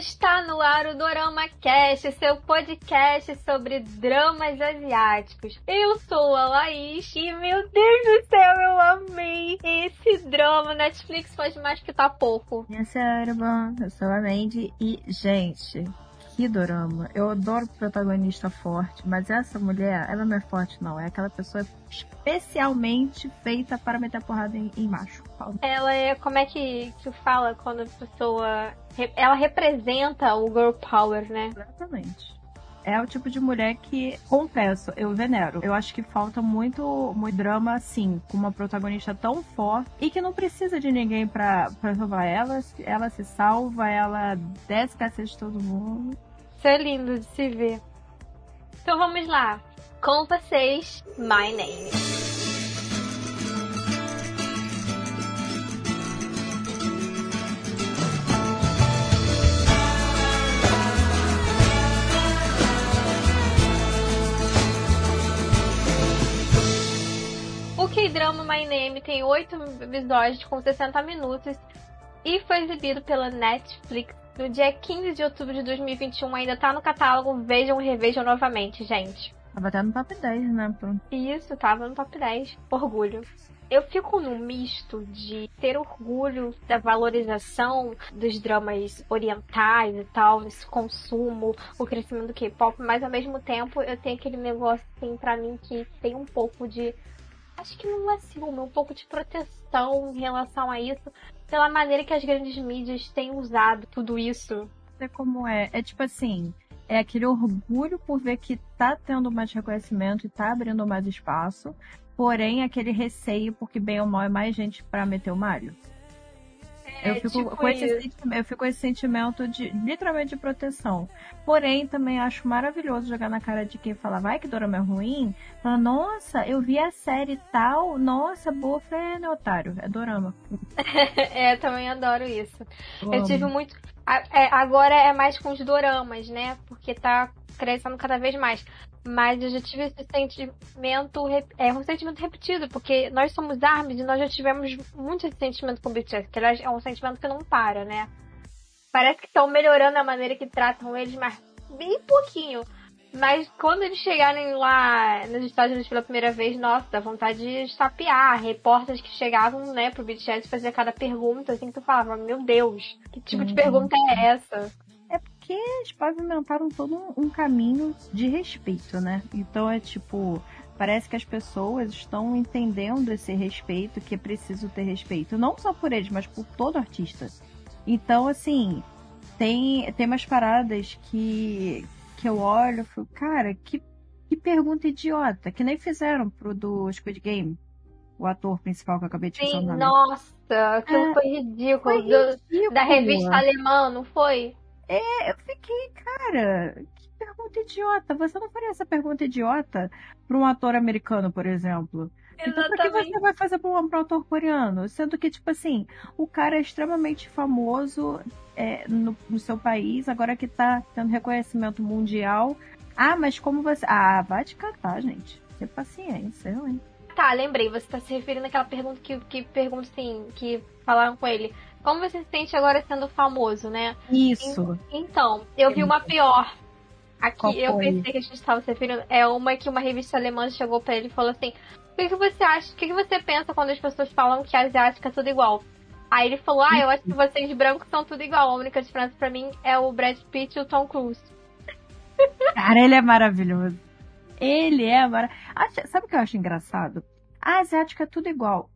está no ar o Dorama Cast, seu podcast sobre dramas asiáticos. Eu sou a Laís e, meu Deus do céu, eu amei esse drama. Netflix faz mais que tá pouco. Minha senhora, eu sou a Mandy e, gente, que dorama. Eu adoro protagonista forte, mas essa mulher, ela não é forte, não. É aquela pessoa especialmente feita para meter porrada em, em macho. Ela é, como é que, que fala quando a pessoa. Ela representa o girl power, né? Exatamente é o tipo de mulher que, confesso, eu venero. Eu acho que falta muito, muito drama, assim, com uma protagonista tão forte e que não precisa de ninguém pra, pra salvar ela. Ela se salva, ela desce cacete de todo mundo. Isso é lindo de se ver. Então vamos lá. Com vocês, My Name. My Name tem oito episódios com 60 minutos e foi exibido pela Netflix no dia 15 de outubro de 2021 ainda tá no catálogo. Vejam e revejam novamente, gente. Tava até no top 10, né? Isso, tava no top 10. Orgulho. Eu fico num misto de ter orgulho da valorização dos dramas orientais e tal, esse consumo, o crescimento do K-pop, mas ao mesmo tempo eu tenho aquele negócio assim pra mim que tem um pouco de. Acho que não é ciúme, um pouco de proteção em relação a isso, pela maneira que as grandes mídias têm usado tudo isso. É como é. É tipo assim, é aquele orgulho por ver que tá tendo mais reconhecimento e tá abrindo mais espaço, porém aquele receio porque bem ou mal é mais gente para meter o malho. É, eu, fico tipo com esse, eu fico com esse sentimento de literalmente de proteção. Porém, também acho maravilhoso jogar na cara de quem fala, vai que dorama é ruim. Fala, nossa, eu vi a série tal, nossa, boa. Falei, é, né, otário? É dorama. é, também adoro isso. Eu, eu tive muito. É, agora é mais com os doramas, né? Porque tá crescendo cada vez mais. Mas eu já tive esse sentimento, é um sentimento repetido, porque nós somos ARMYs e nós já tivemos muito esse sentimento com o BTS, que é um sentimento que não para, né? Parece que estão melhorando a maneira que tratam eles, mas bem pouquinho. Mas quando eles chegarem lá nos Estados Unidos pela primeira vez, nossa, dá vontade de sapear. Repórteres que chegavam, né, pro BTS fazer cada pergunta, assim, que tu falava, meu Deus, que tipo de pergunta é essa? Porque eles pavimentaram todo um caminho de respeito, né? Então é tipo, parece que as pessoas estão entendendo esse respeito, que é preciso ter respeito, não só por eles, mas por todo artista. Então, assim, tem, tem umas paradas que, que eu olho e falo, cara, que, que pergunta idiota, que nem fizeram pro do Squid Game, o ator principal que eu acabei de falar. Nossa, aquilo é, foi ridículo. Foi ridículo. da revista alemã, não foi? É, eu fiquei, cara, que pergunta idiota. Você não faria essa pergunta idiota para um ator americano, por exemplo? Então, por que você vai fazer para um, um ator coreano? Sendo que, tipo assim, o cara é extremamente famoso é, no, no, seu país, agora que tá tendo reconhecimento mundial. Ah, mas como você. Ah, vai te catar, gente. Tem paciência, hein? Tá, lembrei. Você tá se referindo àquela pergunta que, que pergunta assim, que falaram com ele. Como você se sente agora sendo famoso, né? Isso. Então, eu vi uma pior. Aqui, eu pensei que a gente estava se referindo. É uma que uma revista alemã chegou para ele e falou assim: O que, que você acha? O que, que você pensa quando as pessoas falam que a asiática é tudo igual? Aí ele falou: Ah, eu acho que vocês brancos são tudo igual. A única diferença para mim é o Brad Pitt e o Tom Cruise. Cara, ele é maravilhoso. Ele é maravilhoso. Sabe o que eu acho engraçado? A asiática é tudo igual.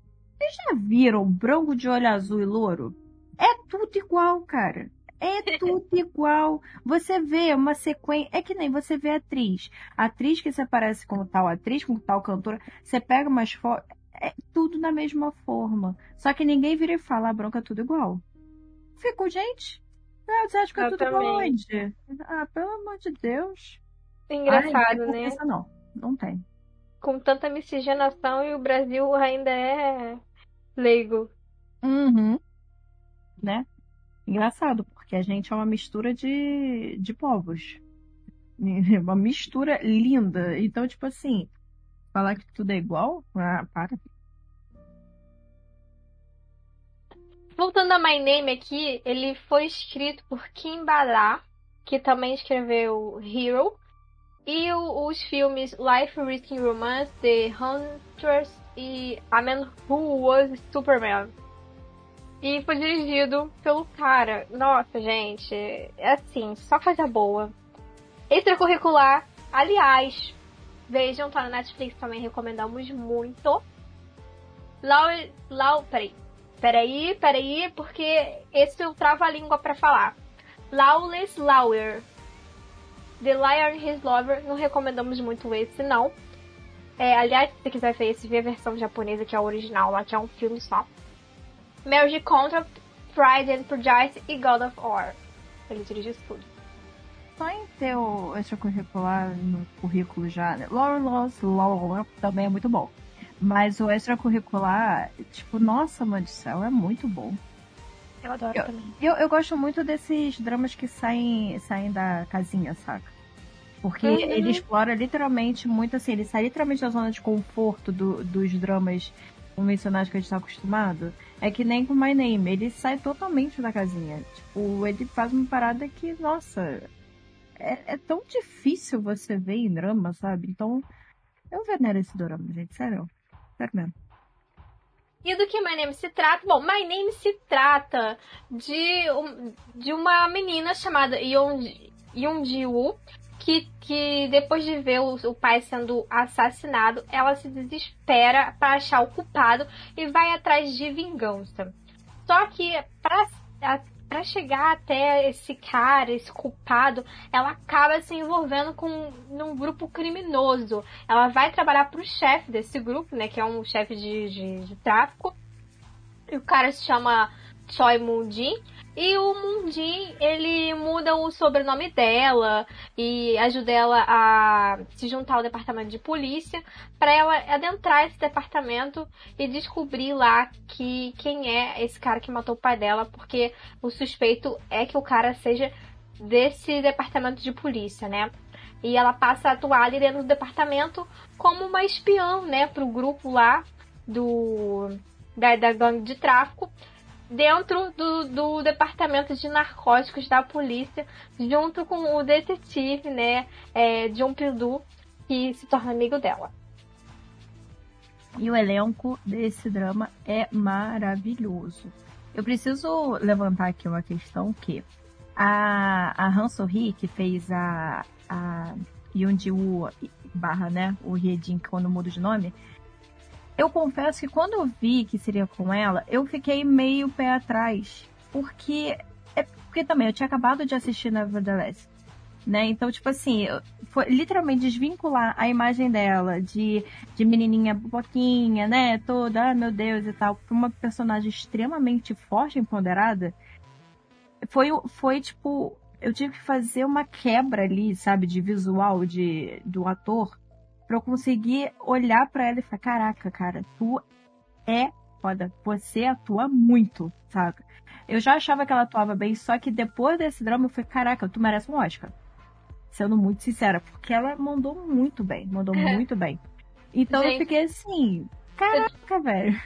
Vocês já viram branco de olho azul e louro? É tudo igual, cara. É tudo igual. Você vê uma sequência. É que nem você vê atriz. atriz que se aparece como tal atriz, como tal cantora. Você pega umas fotos. É tudo da mesma forma. Só que ninguém vira e fala, a ah, branca é tudo igual. Fico, gente. Ah, você acha que é tudo igual onde? Ah, pelo amor de Deus. Engraçado, Ai, né? Não, não tem. Com tanta miscigenação e o Brasil ainda é leigo. Uhum. Né? Engraçado, porque a gente é uma mistura de, de povos. Uma mistura linda. Então, tipo assim, falar que tudo é igual? Ah, para. voltando a My Name aqui, ele foi escrito por Kim Bada, que também escreveu Hero, e os filmes Life Risking Romance, The Hunters e A Man Who Was Superman. E foi dirigido pelo cara. Nossa, gente, é assim, só coisa boa. Extracurricular, aliás, vejam, tá na Netflix também, recomendamos muito. Lau, Lau, peraí, peraí, peraí, porque esse eu travo a língua pra falar. Lawless Lauer. The Liar and His Lover, não recomendamos muito esse, não. É, aliás, se você quiser ver esse, vê a versão japonesa, que é a original lá, que é um filme só. Marriage Contract, Pride and Prejudice e God of War. Ele dirigiu isso tudo. Só em ter o extracurricular no currículo já, né? Laws, Law também é muito bom. Mas o extracurricular, tipo, nossa, mãe do céu, é muito bom. Eu adoro eu, também. Eu, eu gosto muito desses dramas que saem, saem da casinha, saca? Porque Uhum. ele explora literalmente muito assim, ele sai literalmente da zona de conforto do- dos dramas convencionais que a gente tá acostumado. É que nem com My Name, ele sai totalmente da casinha. Tipo, ele faz uma parada que, nossa, é, é tão difícil você ver em drama, sabe? Então, eu venero esse drama, gente, sério. Sério mesmo. E do que My Name se trata? Bom, My Name se trata de, um- de uma menina chamada Yeon- Yeonji-woo que, que depois de ver o, o pai sendo assassinado, ela se desespera para achar o culpado e vai atrás de vingança. Só que para para chegar até esse cara, esse culpado, ela acaba se envolvendo com num grupo criminoso. Ela vai trabalhar pro chefe desse grupo, né, que é um chefe de, de, de tráfico. E o cara se chama Choi Moon-jin. E o Moon-jin, ele muda o sobrenome dela e ajuda ela a se juntar ao departamento de polícia para ela adentrar esse departamento e descobrir lá que quem é esse cara que matou o pai dela, porque o suspeito é que o cara seja desse departamento de polícia, né? E ela passa a atuar ali dentro do departamento como uma espiã, né, pro grupo lá do da, da gangue de tráfico dentro do, do departamento de narcóticos da polícia, junto com o detetive, né, é, John Pildu, que se torna amigo dela. E o elenco desse drama é maravilhoso. Eu preciso levantar aqui uma questão que a, a Han So-hee, que fez a, a Yoon-ji-woo barra, né, o Hyejin, quando muda de nome, eu confesso que quando eu vi que seria com ela, eu fiquei meio pé atrás. Porque, é porque também eu tinha acabado de assistir Nevertheless. Né? Então, tipo assim, foi literalmente desvincular a imagem dela de, de menininha boquinha, né? Toda, ah, meu Deus e tal, pra uma personagem extremamente forte e empoderada. Foi, foi tipo, eu tive que fazer uma quebra ali, sabe, de visual de, do ator pra eu conseguir olhar pra ela e falar, caraca, cara, tu é foda, você atua muito, saca? Eu já achava que ela atuava bem, só que depois desse drama eu falei, caraca, tu merece um Oscar. Sendo muito sincera, porque ela mandou muito bem, mandou muito bem. Então Gente. eu fiquei assim, caraca, velho.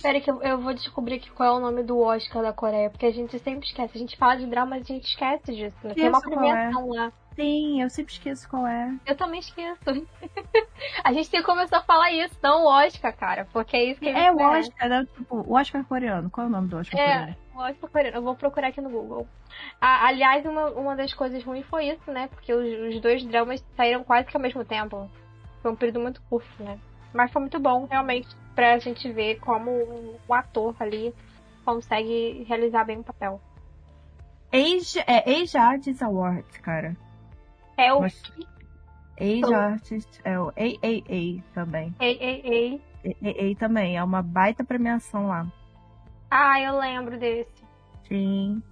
Pera que eu, eu vou descobrir qual é o nome do Oscar da Coreia, porque a gente sempre esquece. A gente fala de drama, mas a gente esquece disso. Né? Tem uma é. premiação lá. Sim, eu sempre esqueço qual é. Eu também esqueço. a gente tem que começar a falar isso, não o Oscar, cara. Porque é isso que É o. Oscar, né? tipo, o Oscar coreano. Qual é o nome do Oscar É, coreano? o Oscar coreano. Eu vou procurar aqui no Google. Ah, aliás, uma, uma das coisas ruins foi isso, né? Porque os, os dois dramas saíram quase que ao mesmo tempo. Foi um período muito curto, né? Mas foi muito bom, realmente, pra gente ver como o ator ali consegue realizar bem o papel. Age, é Age Artist Awards, cara. É o Mas- Age Artist, é o AAA também. Ei, ei, ei. AAA também, é uma baita premiação lá. Ah, eu lembro desse. Sim.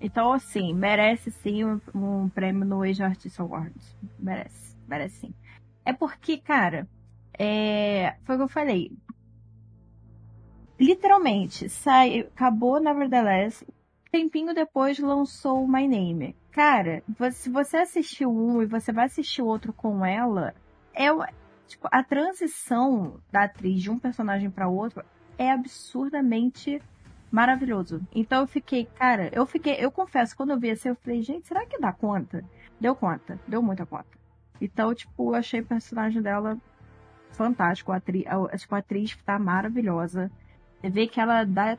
Então, assim, merece sim um, um prêmio no Age Artist Awards. Merece, merece sim. É porque, cara, é... foi o que eu falei. Literalmente, sai, acabou Nevertheless, tempinho depois lançou o My Name. Cara, se você assistiu um e você vai assistir outro com ela, é tipo, a transição da atriz de um personagem para outro é absurdamente Maravilhoso. Então eu fiquei, cara, eu fiquei, eu confesso, quando eu vi assim, eu falei, gente, será que dá conta? Deu conta, deu muita conta. Então, tipo, eu achei o personagem dela fantástico. A atriz, a, tipo, a atriz tá maravilhosa. Você vê que ela dá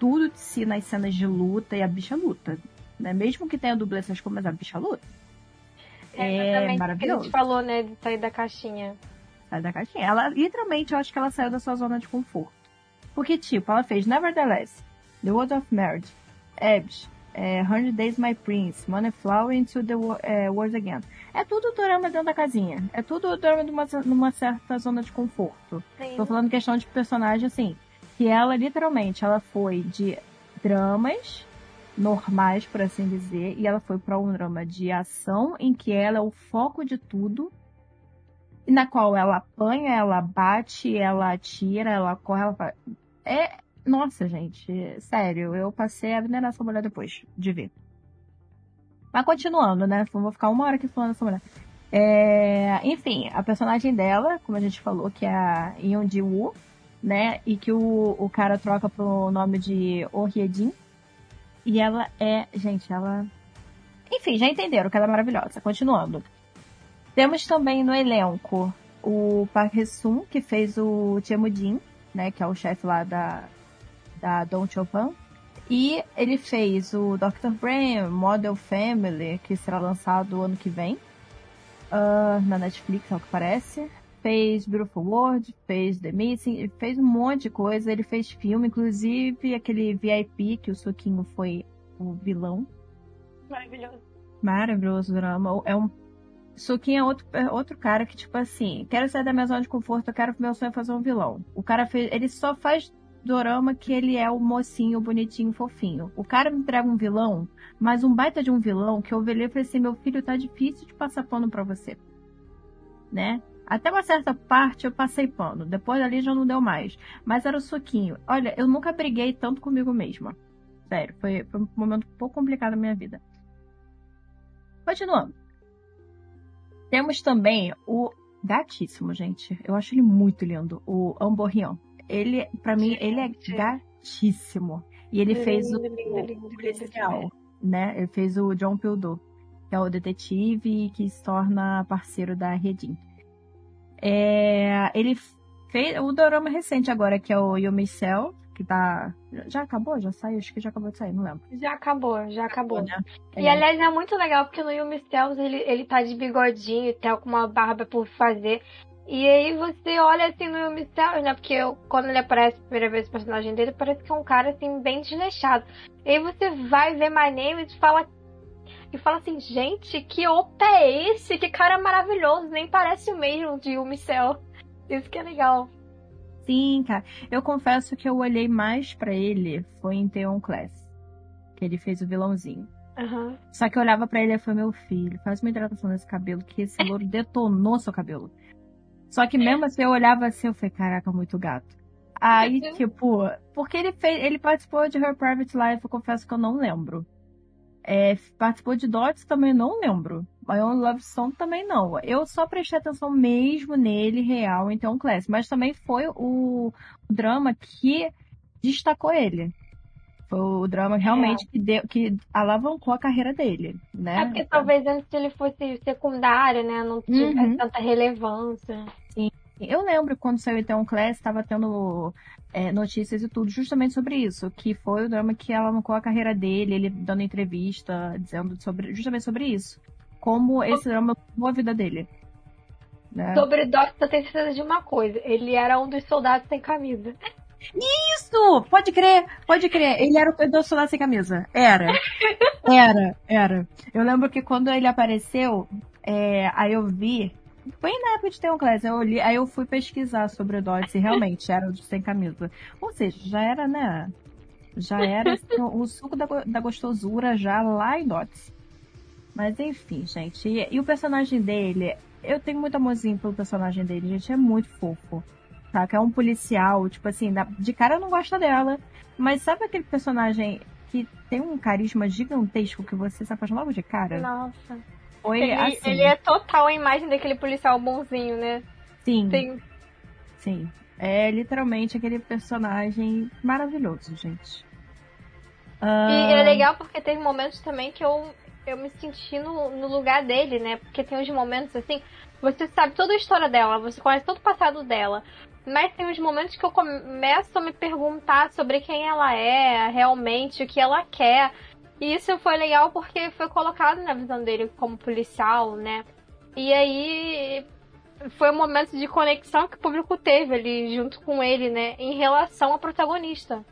tudo de si nas cenas de luta e a bicha luta. Né? Mesmo que tenha dublê essas coisas, a bicha luta. É, é maravilhoso. Que a gente falou, né, de sair da caixinha. Sair da caixinha. Ela, literalmente, eu acho que ela saiu da sua zona de conforto. Porque, tipo, ela fez Nevertheless, The World of Marriage, Ebs, é, 100 Days My Prince, Moneyflower Into the é, World Again. É tudo drama dentro da casinha. É tudo drama numa, numa certa zona de conforto. Sim. Tô falando questão de personagem, assim, que ela, literalmente, ela foi de dramas normais, por assim dizer, e ela foi para um drama de ação em que ela é o foco de tudo, na qual ela apanha, ela bate, ela atira, ela corre, ela faz... É, nossa, gente, sério, eu passei a nessa mulher depois de ver. Mas continuando, né? Vou ficar uma hora aqui falando dessa mulher. É, enfim, a personagem dela, como a gente falou, que é a Yeon Ji Woo, né? E que o, o cara troca pro nome de Oh Hye-jin. E ela é, gente, ela. Enfim, já entenderam que ela é maravilhosa. Continuando. Temos também no elenco o Park Hae-sung, que fez o Jin, né? Que é o chefe lá da, da Don Chopin. E ele fez o Dr. Brain, Model Family, que será lançado ano que vem. Uh, na Netflix, ao que parece. Fez Beautiful World, fez The Missing, fez um monte de coisa. Ele fez filme, inclusive aquele VIP que o Suquinho foi o vilão. Maravilhoso. Maravilhoso drama. É um Suquinho é outro, é outro cara que, tipo assim, quero sair da minha zona de conforto, eu quero meu sonho é fazer um vilão. O cara fez. Ele só faz dorama que ele é o mocinho, bonitinho, fofinho. O cara me entrega um vilão, mas um baita de um vilão que eu olhei e falei assim, meu filho, tá difícil de passar pano pra você. Né? Até uma certa parte eu passei pano. Depois ali já não deu mais. Mas era o suquinho. Olha, eu nunca briguei tanto comigo mesma. Sério, foi, foi um momento um pouco complicado na minha vida. Continuando. Temos também o gatíssimo, gente. Eu acho ele muito lindo. O Amborrião ele, para mim, ele é gatíssimo. E ele fez o, o policial, né? Ele fez o John Pildo, que é o detetive que se torna parceiro da Redin. É, ele fez o dorama recente agora, que é o Yumi Cell, que tá. Já acabou? Já saiu? Acho que já acabou de sair, não lembro. Já acabou, já acabou. acabou né? E é. aliás é muito legal porque no Yumi Cells ele, ele tá de bigodinho e tal, com uma barba por fazer. E aí você olha assim no mistério, né? Porque eu, quando ele aparece a primeira vez o personagem dele, parece que é um cara assim, bem desleixado. E aí você vai ver My Name e fala. E fala assim, gente, que opa é esse? Que cara maravilhoso, nem parece o mesmo de Umicel. Isso que é legal. Sim, cara. Eu confesso que eu olhei mais para ele foi em Theon Class. Que ele fez o vilãozinho. Uhum. Só que eu olhava para ele e falei, meu filho, faz uma hidratação nesse cabelo, que esse louro detonou seu cabelo. Só que mesmo assim eu olhava assim, eu falei, caraca, muito gato. Aí, tipo, porque ele fez. Ele participou de Her Private Life, eu confesso que eu não lembro. É, participou de Dots também não lembro. My Own Love Song também não. Eu só prestei atenção mesmo nele, real, então Class. Mas também foi o, o drama que destacou ele. Foi o drama realmente é. que, deu, que alavancou a carreira dele, né? É porque talvez antes ele fosse secundário, né? Não tinha uhum. tanta relevância. Sim. Eu lembro quando saiu então Class, estava tendo é, notícias e tudo justamente sobre isso, que foi o drama que alavancou a carreira dele, ele dando entrevista, dizendo sobre, justamente sobre isso. Como esse drama mudou a vida dele. Né? Sobre Doc, eu tenho certeza de uma coisa. Ele era um dos soldados sem camisa. Isso! Pode crer, pode crer. Ele era o do soldado sem camisa. Era. Era, era. Eu lembro que quando ele apareceu, é, aí eu vi. Foi na época de ter um eu li, aí eu fui pesquisar sobre o Dodge se realmente era o de sem camisa. Ou seja, já era, né? Já era o suco da, da gostosura já lá em Dodge. Mas enfim, gente. E, e, o personagem dele, eu tenho muito amorzinho pelo personagem dele, gente. É muito fofo saca? É um policial, tipo assim, de cara não gosta dela. Mas sabe aquele personagem que tem um carisma gigantesco que você se apaixona logo de cara? Nossa. Foi ele, assim. Ele é total a imagem daquele policial bonzinho, né? Sim. Sim. Sim. É literalmente aquele personagem maravilhoso, gente. Uh... E é legal porque teve momentos também que eu, eu me senti no, no lugar dele, né? Porque tem uns momentos assim, você sabe toda a história dela, você conhece todo o passado dela. Mas tem uns momentos que eu começo a me perguntar sobre quem ela é, realmente, o que ela quer. E isso foi legal porque foi colocado na visão dele como policial, né? E aí foi um momento de conexão que o público teve ali junto com ele, né? Em relação ao protagonista.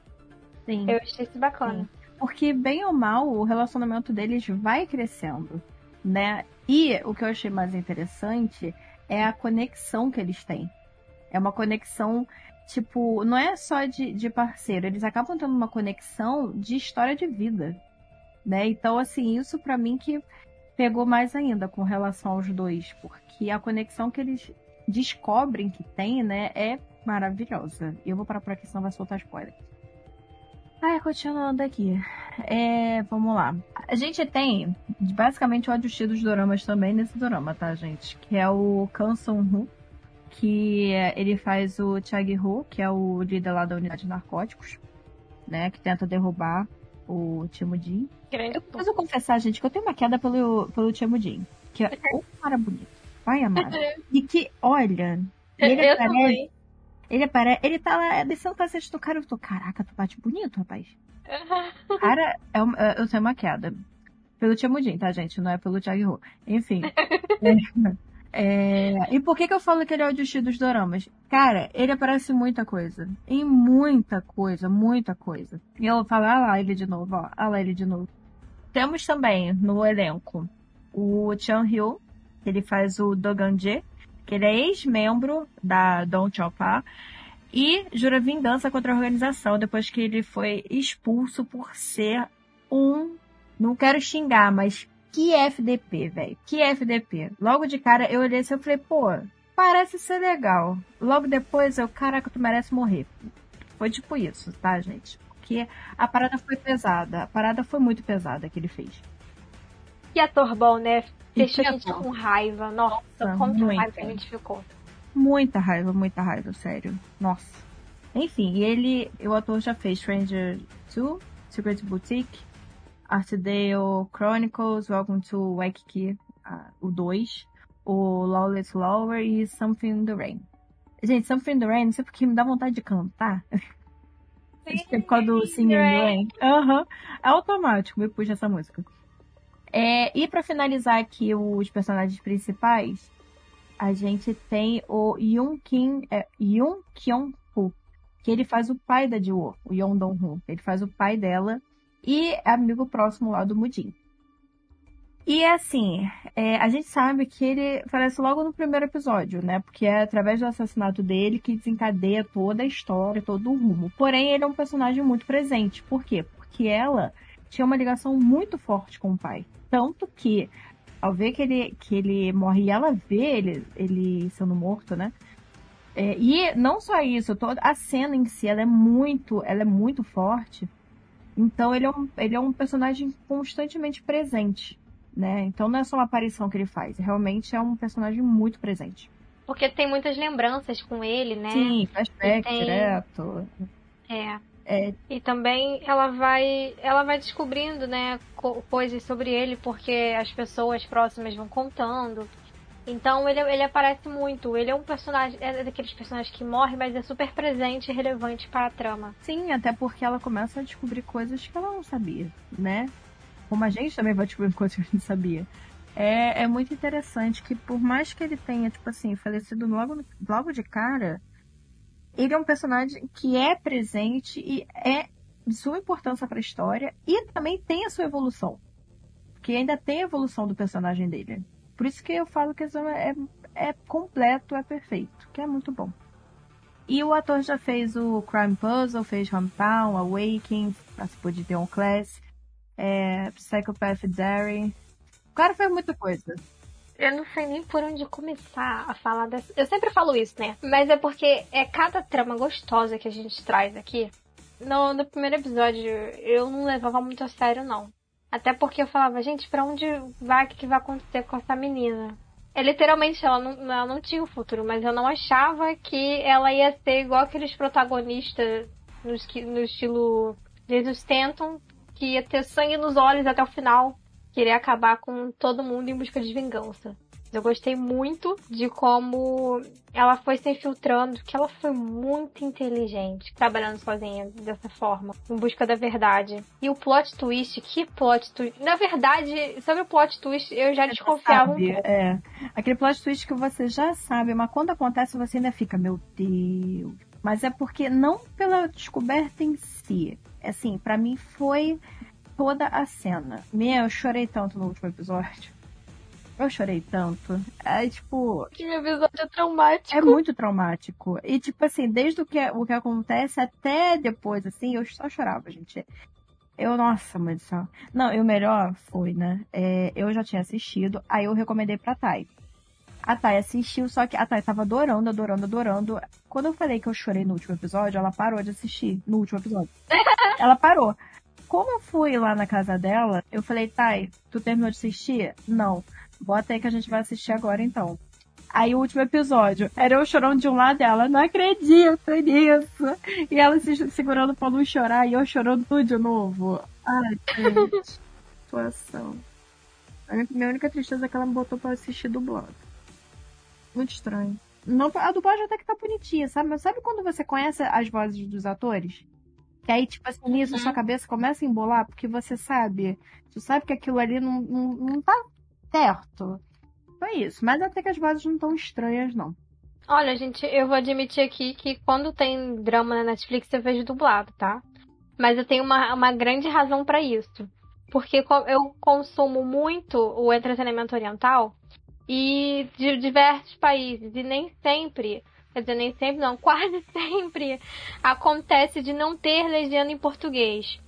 Sim. Eu achei isso bacana. Sim. Porque, bem ou mal, o relacionamento deles vai crescendo, né? E o que eu achei mais interessante é a conexão que eles têm. É uma conexão, tipo, não é só de, de parceiro, eles acabam tendo uma conexão de história de vida, né? Então, assim, isso para mim que pegou mais ainda com relação aos dois, porque a conexão que eles descobrem que tem, né, é maravilhosa. E eu vou parar por aqui, senão vai soltar spoiler. Ah, continuando aqui. É, vamos lá. A gente tem basicamente o adjusti dos doramas também nesse dorama, tá, gente? Que é o Kan Sung-ho, que ele faz o Chag-ho, que é o líder lá da unidade de narcóticos, né? Que tenta derrubar o Timudin. Eu preciso confessar, gente, que eu tenho uma queda pelo, pelo Timudin. Que é um cara bonito. Pai amado. E que, olha, ele eu parece... Também. Ele aparece. Ele tá lá descendo o cacete do cara. Eu tô, caraca, tu bate bonito, rapaz. Cara, é uma, eu tenho uma queda. Pelo Timudin, tá, gente? Não é pelo Thiago Enfim. é, e por que que eu falo que ele é o Justi dos Doramas? Cara, ele aparece muita coisa. Em muita coisa, muita coisa. E eu falo, ah lá ele de novo, ó. Ah lá ele de novo. Temos também no elenco o Chan Ryu, ele faz o Doganje, que ele é ex-membro da Don Chopa e jura vingança contra a organização depois que ele foi expulso por ser um, não quero xingar, mas que FDP, velho, que FDP. Logo de cara eu olhei assim e falei, pô, parece ser legal. Logo depois eu, caraca, tu merece morrer. Foi tipo isso, tá, gente? Porque a parada foi pesada, a parada foi muito pesada que ele fez. Que ator bom, né? Deixou a gente com raiva. Nossa, Nossa como raiva a gente ficou. Muita raiva, muita raiva, sério. Nossa. Enfim, e ele, o ator já fez Stranger 2, Secret Boutique, Artdale Chronicles, Welcome to Waikiki, uh, o 2, o Lawless Lower e Something in the Rain. Gente, Something in the Rain, não sei porque me dá vontade de cantar. Sim, é por causa do Singing in the Rain. Uhum. É automático, me puxa essa música. É, e para finalizar aqui os personagens principais, a gente tem o Yoon Kim, é, Yoon Kyung Ho, que ele faz o pai da Jiwoo, o Yoon Dong Ho. Ele faz o pai dela e amigo próximo lá do Mudin. E assim, é, a gente sabe que ele aparece logo no primeiro episódio, né? Porque é através do assassinato dele que desencadeia toda a história, todo o rumo. Porém, ele é um personagem muito presente. Por quê? Porque ela tinha uma ligação muito forte com o pai. Tanto que, ao ver que ele, que ele morre e ela vê ele, ele sendo morto, né? É, e não só isso, toda a cena em si, ela é muito, ela é muito forte. Então ele é um, ele é um personagem constantemente presente, né? Então não é só uma aparição que ele faz, realmente é um personagem muito presente. Porque tem muitas lembranças com ele, né? Sim, flashback tem... direto. É. É. E também ela vai, ela vai descobrindo, né, coisas sobre ele porque as pessoas próximas vão contando. Então ele, ele aparece muito. Ele é um personagem, é daqueles personagens que morre, mas é super presente e relevante para a trama. Sim, até porque ela começa a descobrir coisas que ela não sabia, né? Como a gente também vai descobrir coisas que a gente sabia. É, é muito interessante que por mais que ele tenha, tipo assim, falecido logo, logo de cara, ele é um personagem que é presente e é de sua importância para a história e também tem a sua evolução. Que ainda tem a evolução do personagem dele. Por isso que eu falo que é, é completo, é perfeito, que é muito bom. E o ator já fez o Crime Puzzle, fez Hometown, Awakening, participou de Theon Class, é, Psychopath Diary. O cara fez muita coisa. Eu não sei nem por onde começar a falar dessa. Eu sempre falo isso, né? Mas é porque é cada trama gostosa que a gente traz aqui. No, no primeiro episódio, eu não levava muito a sério, não. Até porque eu falava, gente, pra onde vai, o que vai acontecer com essa menina? É, literalmente, ela não, ela não tinha o um futuro, mas eu não achava que ela ia ser igual aqueles protagonistas no, no estilo Jesus Stanton, que ia ter sangue nos olhos até o final. Queria acabar com todo mundo em busca de vingança. Eu gostei muito de como ela foi se infiltrando, que ela foi muito inteligente, trabalhando sozinha dessa forma, em busca da verdade. E o plot twist, que plot twist. Na verdade, sobre o plot twist, eu já desconfiava sabe, um pouco. É. Aquele plot twist que você já sabe, mas quando acontece você ainda fica, meu Deus. Mas é porque não pela descoberta em si. Assim, para mim foi toda a cena. Meu, eu chorei tanto no último episódio. Eu chorei tanto. É tipo. Que episódio é traumático. É muito traumático. E, tipo assim, desde o que, o que acontece até depois, assim, eu só chorava, gente. Eu, nossa, mãe do céu. Não, e o melhor foi, né? É, eu já tinha assistido, aí eu recomendei pra Thay. A Thay assistiu, só que a Thay tava adorando, adorando, adorando. Quando eu falei que eu chorei no último episódio, ela parou de assistir no último episódio. ela parou. Como eu fui lá na casa dela, eu falei, Thay, tu terminou de assistir? Não. Bota aí que a gente vai assistir agora então. Aí o último episódio, era eu chorando de um lado dela, não acredito nisso. E ela se segurando pra não chorar e eu chorando tudo de novo. Ai, gente. Situação. A minha única tristeza é que ela me botou pra assistir dublado. Muito estranho. Não, a dublagem até que tá bonitinha, sabe? Mas sabe quando você conhece as vozes dos atores? Que aí, tipo assim, nisso, sua cabeça começa a embolar, porque você sabe. Tu sabe que aquilo ali não, não, não tá certo. Foi isso. Mas até que as vozes não estão estranhas, não. Olha, gente, eu vou admitir aqui que quando tem drama na Netflix eu vejo dublado, tá? Mas eu tenho uma, uma grande razão para isso. Porque eu consumo muito o entretenimento oriental e de diversos países. E nem sempre, quer dizer, nem sempre não, quase sempre acontece de não ter legenda em português.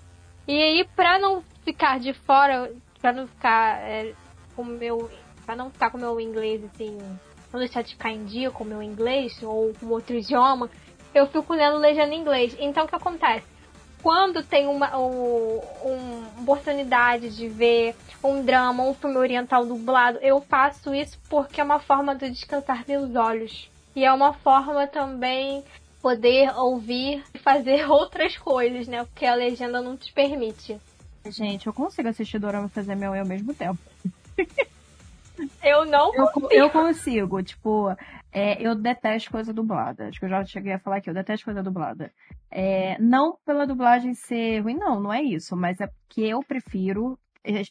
E aí, pra não ficar de fora, pra não ficar é, com meu. pra não ficar com o meu inglês assim. não deixar de ficar em dia com o meu inglês ou com outro idioma, eu fico lendo legenda em inglês. Então o que acontece? Quando tem uma, um, uma oportunidade de ver um drama, um filme oriental dublado, eu faço isso porque é uma forma de descansar meus olhos. E é uma forma também poder ouvir e fazer outras coisas, né? Porque a legenda não te permite. Gente, eu consigo assistir Dorama e fazer meu ao mesmo tempo. Eu não eu, consigo. Eu consigo, tipo, é, eu detesto coisa dublada. Acho que eu já cheguei a falar aqui, eu detesto coisa dublada. É, não pela dublagem ser ruim, não, não é isso, mas é porque eu prefiro, é,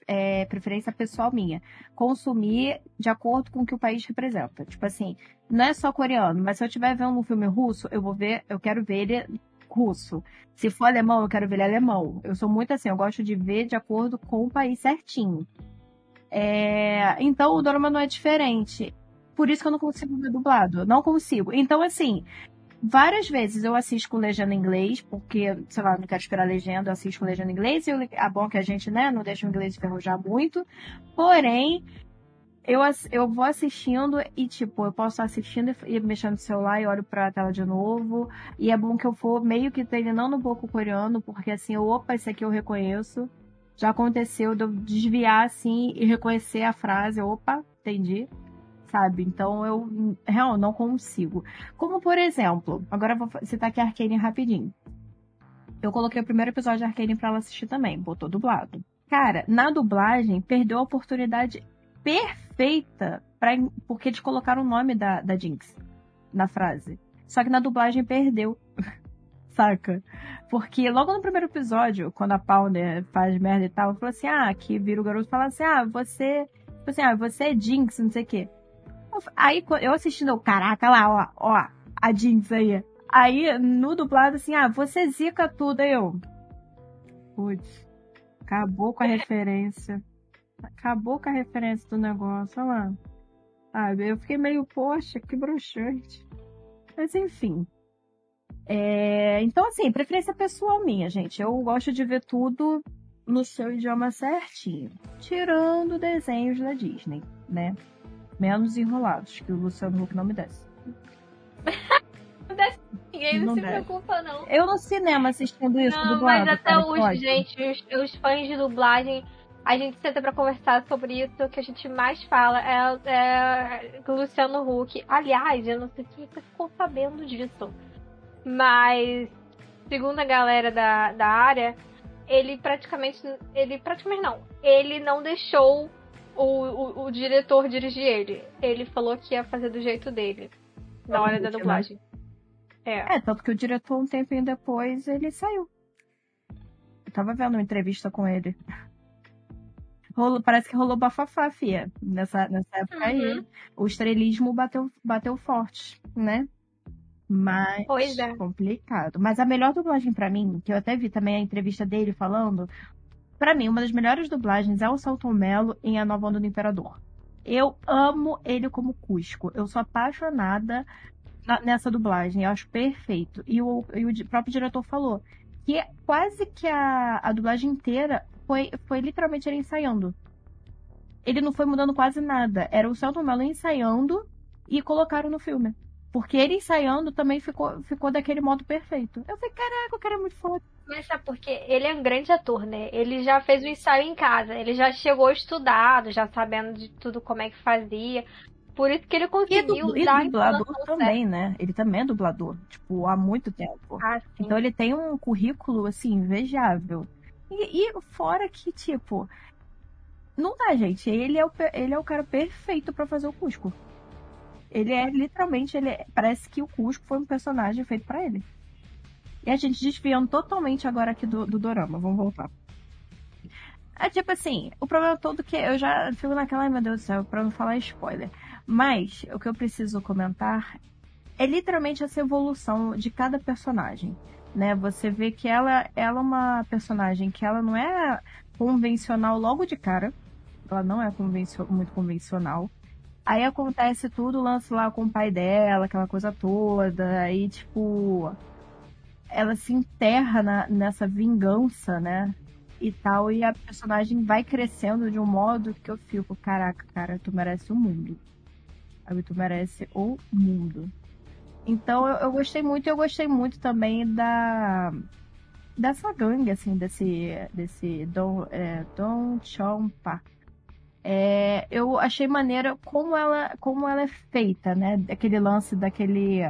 é, preferência pessoal minha, consumir de acordo com o que o país representa. Tipo assim, não é só coreano, mas se eu estiver vendo um filme russo, eu vou ver, eu quero ver ele russo. Se for alemão, eu quero ver ele alemão. Eu sou muito assim, eu gosto de ver de acordo com o país certinho. É, então o drama não é diferente. Por isso que eu não consigo ver dublado. Não consigo. Então, assim, várias vezes eu assisto com legenda em inglês, porque, sei lá, não quero esperar legenda, eu assisto com legenda em inglês. E é bom que a gente, né, não deixa o inglês enferrujar muito. Porém, eu, eu vou assistindo e, tipo, eu posso estar assistindo e mexendo no celular e olho pra tela de novo. E é bom que eu for meio que treinando um pouco o coreano, porque assim, opa, esse aqui eu reconheço já aconteceu de eu desviar assim e reconhecer a frase, opa, entendi, sabe? Então eu real não consigo. Como por exemplo, agora eu vou citar aqui a rapidinho. Eu coloquei o primeiro episódio de Arcane para ela assistir também, botou dublado. Cara, na dublagem perdeu a oportunidade perfeita para porque eles colocaram o nome da, da Jinx na frase. Só que na dublagem perdeu. Saca? Porque logo no primeiro episódio, quando a Powder faz merda e tal, falou assim: ah, que vira o garoto e fala assim: ah, você. Tipo assim, ah, você é Jinx, não sei o quê. Aí eu assistindo, caraca, lá, ó, ó, a Jinx aí. Aí no dublado assim, ah, você zica tudo, aí eu. Putz, acabou com a referência. Acabou com a referência do negócio, olha lá. Sabe, eu fiquei meio, poxa, que broxante. Mas enfim. É, então, assim, preferência pessoal minha, gente. Eu gosto de ver tudo no seu idioma certinho. Tirando desenhos da Disney, né? Menos enrolados, que o Luciano Huck não me desce. não desce ninguém, não, não se desce. preocupa, não. Eu no cinema assistindo isso não, dublado. Mas até hoje, gente, os, os, fãs de dublagem, a gente senta pra conversar sobre isso. O que a gente mais fala é, é Luciano Huck. Aliás, eu não sei se você ficou sabendo disso mas, segundo a galera da, da área, ele praticamente. Ele praticamente não. Ele não deixou o, o, o diretor dirigir ele. Ele falou que ia fazer do jeito dele. Na hora da né? dublagem. É. é, tanto que o diretor, um tempinho depois, ele saiu. Eu tava vendo uma entrevista com ele. Rolou, parece que rolou bafafá, fia. Nessa, nessa época uhum. aí. O estrelismo bateu, bateu forte, né? Mas. Pois é. Complicado. Mas a melhor dublagem para mim, que eu até vi também a entrevista dele falando, para mim, uma das melhores dublagens é o Salton Mello em A Nova Onda do Imperador. Eu amo ele como Cusco. Eu sou apaixonada nessa dublagem. Eu acho perfeito. E o, e o próprio diretor falou que quase que a, a dublagem inteira foi, foi literalmente ele ensaiando. Ele não foi mudando quase nada. Era o Celton Mello ensaiando e colocaram no filme. Porque ele ensaiando também ficou, ficou daquele modo perfeito. Eu falei, caraca, o cara é muito foda. Mas é porque ele é um grande ator, né? Ele já fez o ensaio em casa. Ele já chegou estudado, já sabendo de tudo como é que fazia. Por isso que ele conseguiu e, dar e dublador também, né? Ele também é dublador, tipo, há muito tempo. Ah, então ele tem um currículo, assim, invejável. E, e fora que, tipo, não dá, gente. Ele é o, ele é o cara perfeito para fazer o Cusco. Ele é literalmente, ele é, parece que o Cusco foi um personagem feito para ele. E a gente desviando totalmente agora aqui do, do Dorama. Vamos voltar. É tipo assim, o problema todo que eu já fico naquela, ai meu Deus do céu, pra não falar spoiler. Mas o que eu preciso comentar é literalmente essa evolução de cada personagem. Né? Você vê que ela, ela é uma personagem que ela não é convencional logo de cara. Ela não é convencio muito convencional. Aí acontece tudo, o lance lá com o pai dela, aquela coisa toda. Aí, tipo, ela se enterra na, nessa vingança, né? E tal. E a personagem vai crescendo de um modo que eu fico, caraca, cara, tu merece o mundo. Tu merece o mundo. Então eu, eu gostei muito, eu gostei muito também da dessa gangue, assim, desse, desse Don, é, Don Chompa é, eu achei maneira como ela, como ela é feita, né? Aquele lance daquele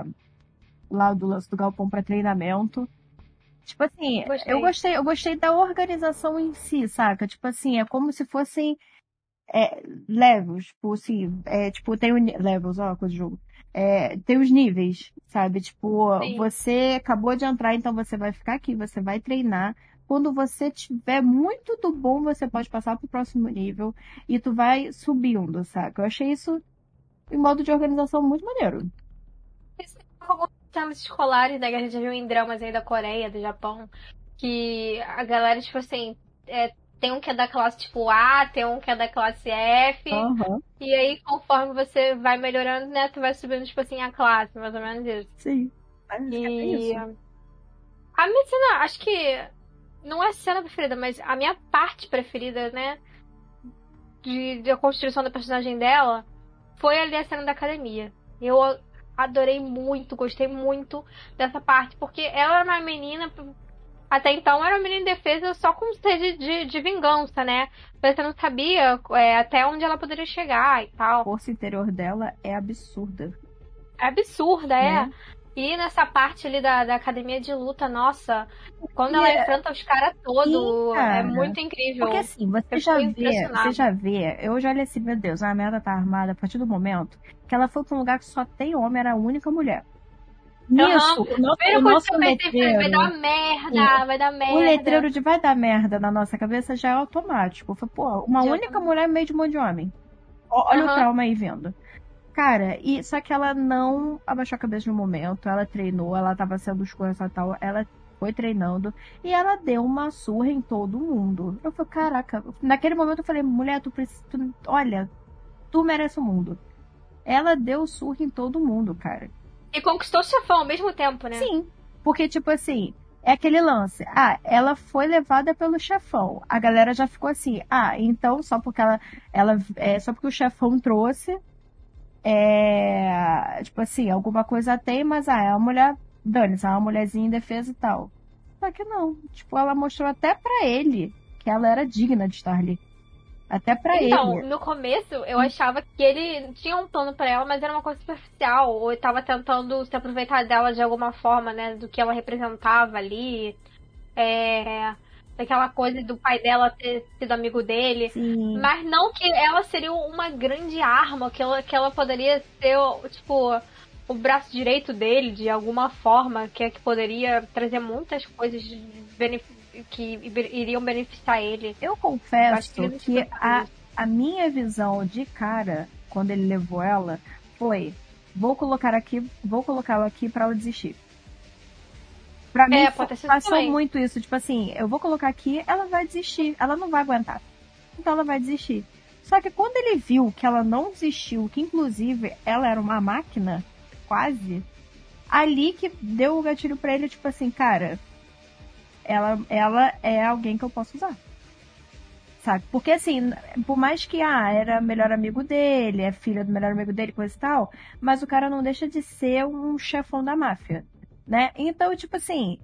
lá do lance do galpão para treinamento. Tipo assim, gostei. eu gostei, eu gostei da organização em si, saca? Tipo assim, é como se fossem é, levels, tipo assim, é, tipo, tem o, levels, ó, coisa de jogo. É, tem os níveis, sabe? Tipo, Sim. você acabou de entrar, então você vai ficar aqui, você vai treinar, quando você tiver muito do bom, você pode passar para o próximo nível e tu vai subindo, saca? Eu achei isso em modo de organização muito maneiro. Isso é como escolares, né? Que a gente já viu em dramas aí da Coreia, do Japão, que a galera, tipo assim, é, tem um que é da classe tipo A, tem um que é da classe F. Uhum. E aí, conforme você vai melhorando, né, tu vai subindo, tipo assim, a classe, mais ou menos isso. Sim. E... É isso. A medicina, acho que não é cena preferida, mas a minha parte preferida, né? De, de a construção da personagem dela foi ali a cena da academia. Eu adorei muito, gostei muito dessa parte, porque ela era uma menina. Até então era uma menina indefesa só com sede de, de vingança, né? Você não sabia é, até onde ela poderia chegar e tal. A força interior dela é absurda. É absurda, é. Né? E nessa parte ali da, da academia de luta, nossa, quando ela é... enfrenta os caras todos, é muito incrível. Porque assim, você já vê, você já vê, eu já olhei assim, meu Deus, a merda tá armada a partir do momento que ela foi pra um lugar que só tem homem, era a única mulher. Nisso, uhum. o nosso, o nosso letreiro, vai dar merda, vai dar merda. O letreiro de vai dar merda na nossa cabeça já é automático. Foi, pô, uma já única tá... mulher meio de um monte de homem. Olha uhum. o trauma aí vindo. Cara, e só que ela não abaixou a cabeça no momento, ela treinou, ela tava sendo escorça tal, ela foi treinando e ela deu uma surra em todo mundo. Eu falei, caraca, naquele momento eu falei, mulher, tu precisa, tu, olha, tu merece o mundo. Ela deu surra em todo mundo, cara. E conquistou o chefão ao mesmo tempo, né? Sim, porque tipo assim, é aquele lance. Ah, ela foi levada pelo chefão. A galera já ficou assim. Ah, então só porque ela, ela é só porque o chefão trouxe, é, tipo assim, alguma coisa tem, mas ah, é uma mulher, dane-se, é uma mulherzinha indefesa e tal. Só que não, tipo, ela mostrou até para ele que ela era digna de estar ali. Até pra então, ele. Então, no começo, eu achava que ele tinha um plano para ela, mas era uma coisa superficial. Ou ele tava tentando se aproveitar dela de alguma forma, né? Do que ela representava ali. É... daquela coisa do pai dela ter sido amigo dele. Sim. Mas não que ela seria uma grande arma, que ela, que ela poderia ser, tipo, o braço direito dele de alguma forma, que é que poderia trazer muitas coisas que iriam beneficiar ele. Eu confesso Eu que, que a, a minha visão de cara, quando ele levou ela, foi: vou colocar aqui, vou colocá-la aqui para ela desistir. Pra mim, é, passou também. muito isso. Tipo assim, eu vou colocar aqui, ela vai desistir. Ela não vai aguentar. Então ela vai desistir. Só que quando ele viu que ela não desistiu, que inclusive ela era uma máquina, quase, ali que deu o gatilho pra ele, tipo assim, cara, ela, ela é alguém que eu posso usar. Sabe? Porque assim, por mais que ah, era melhor amigo dele, é filha do melhor amigo dele, coisa e tal, mas o cara não deixa de ser um chefão da máfia né? Então, tipo assim,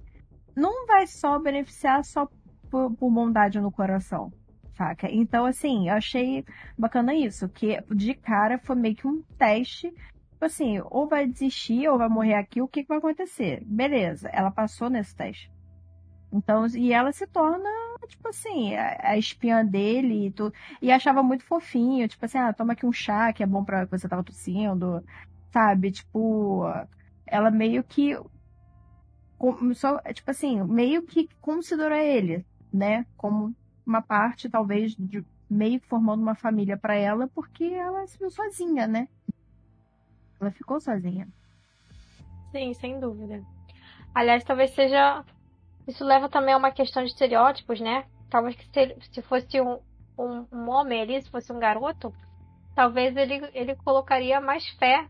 não vai só beneficiar só por, por bondade no coração, saca? Então, assim, eu achei bacana isso, que de cara foi meio que um teste, tipo assim, ou vai desistir ou vai morrer aqui, o que, que vai acontecer? Beleza, ela passou nesse teste. Então, e ela se torna, tipo assim, a, a espinha dele e tudo. E achava muito fofinho, tipo assim, ah, toma aqui um chá que é bom pra você tava tossindo, sabe? Tipo, ela meio que só, tipo assim, meio que considerou ele, né? Como uma parte, talvez, de meio que formando uma família para ela, porque ela se viu sozinha, né? Ela ficou sozinha. Sim, sem dúvida. Aliás, talvez seja. Isso leva também a uma questão de estereótipos, né? Talvez que se, se fosse um, um, um homem ali, se fosse um garoto, talvez ele, ele colocaria mais fé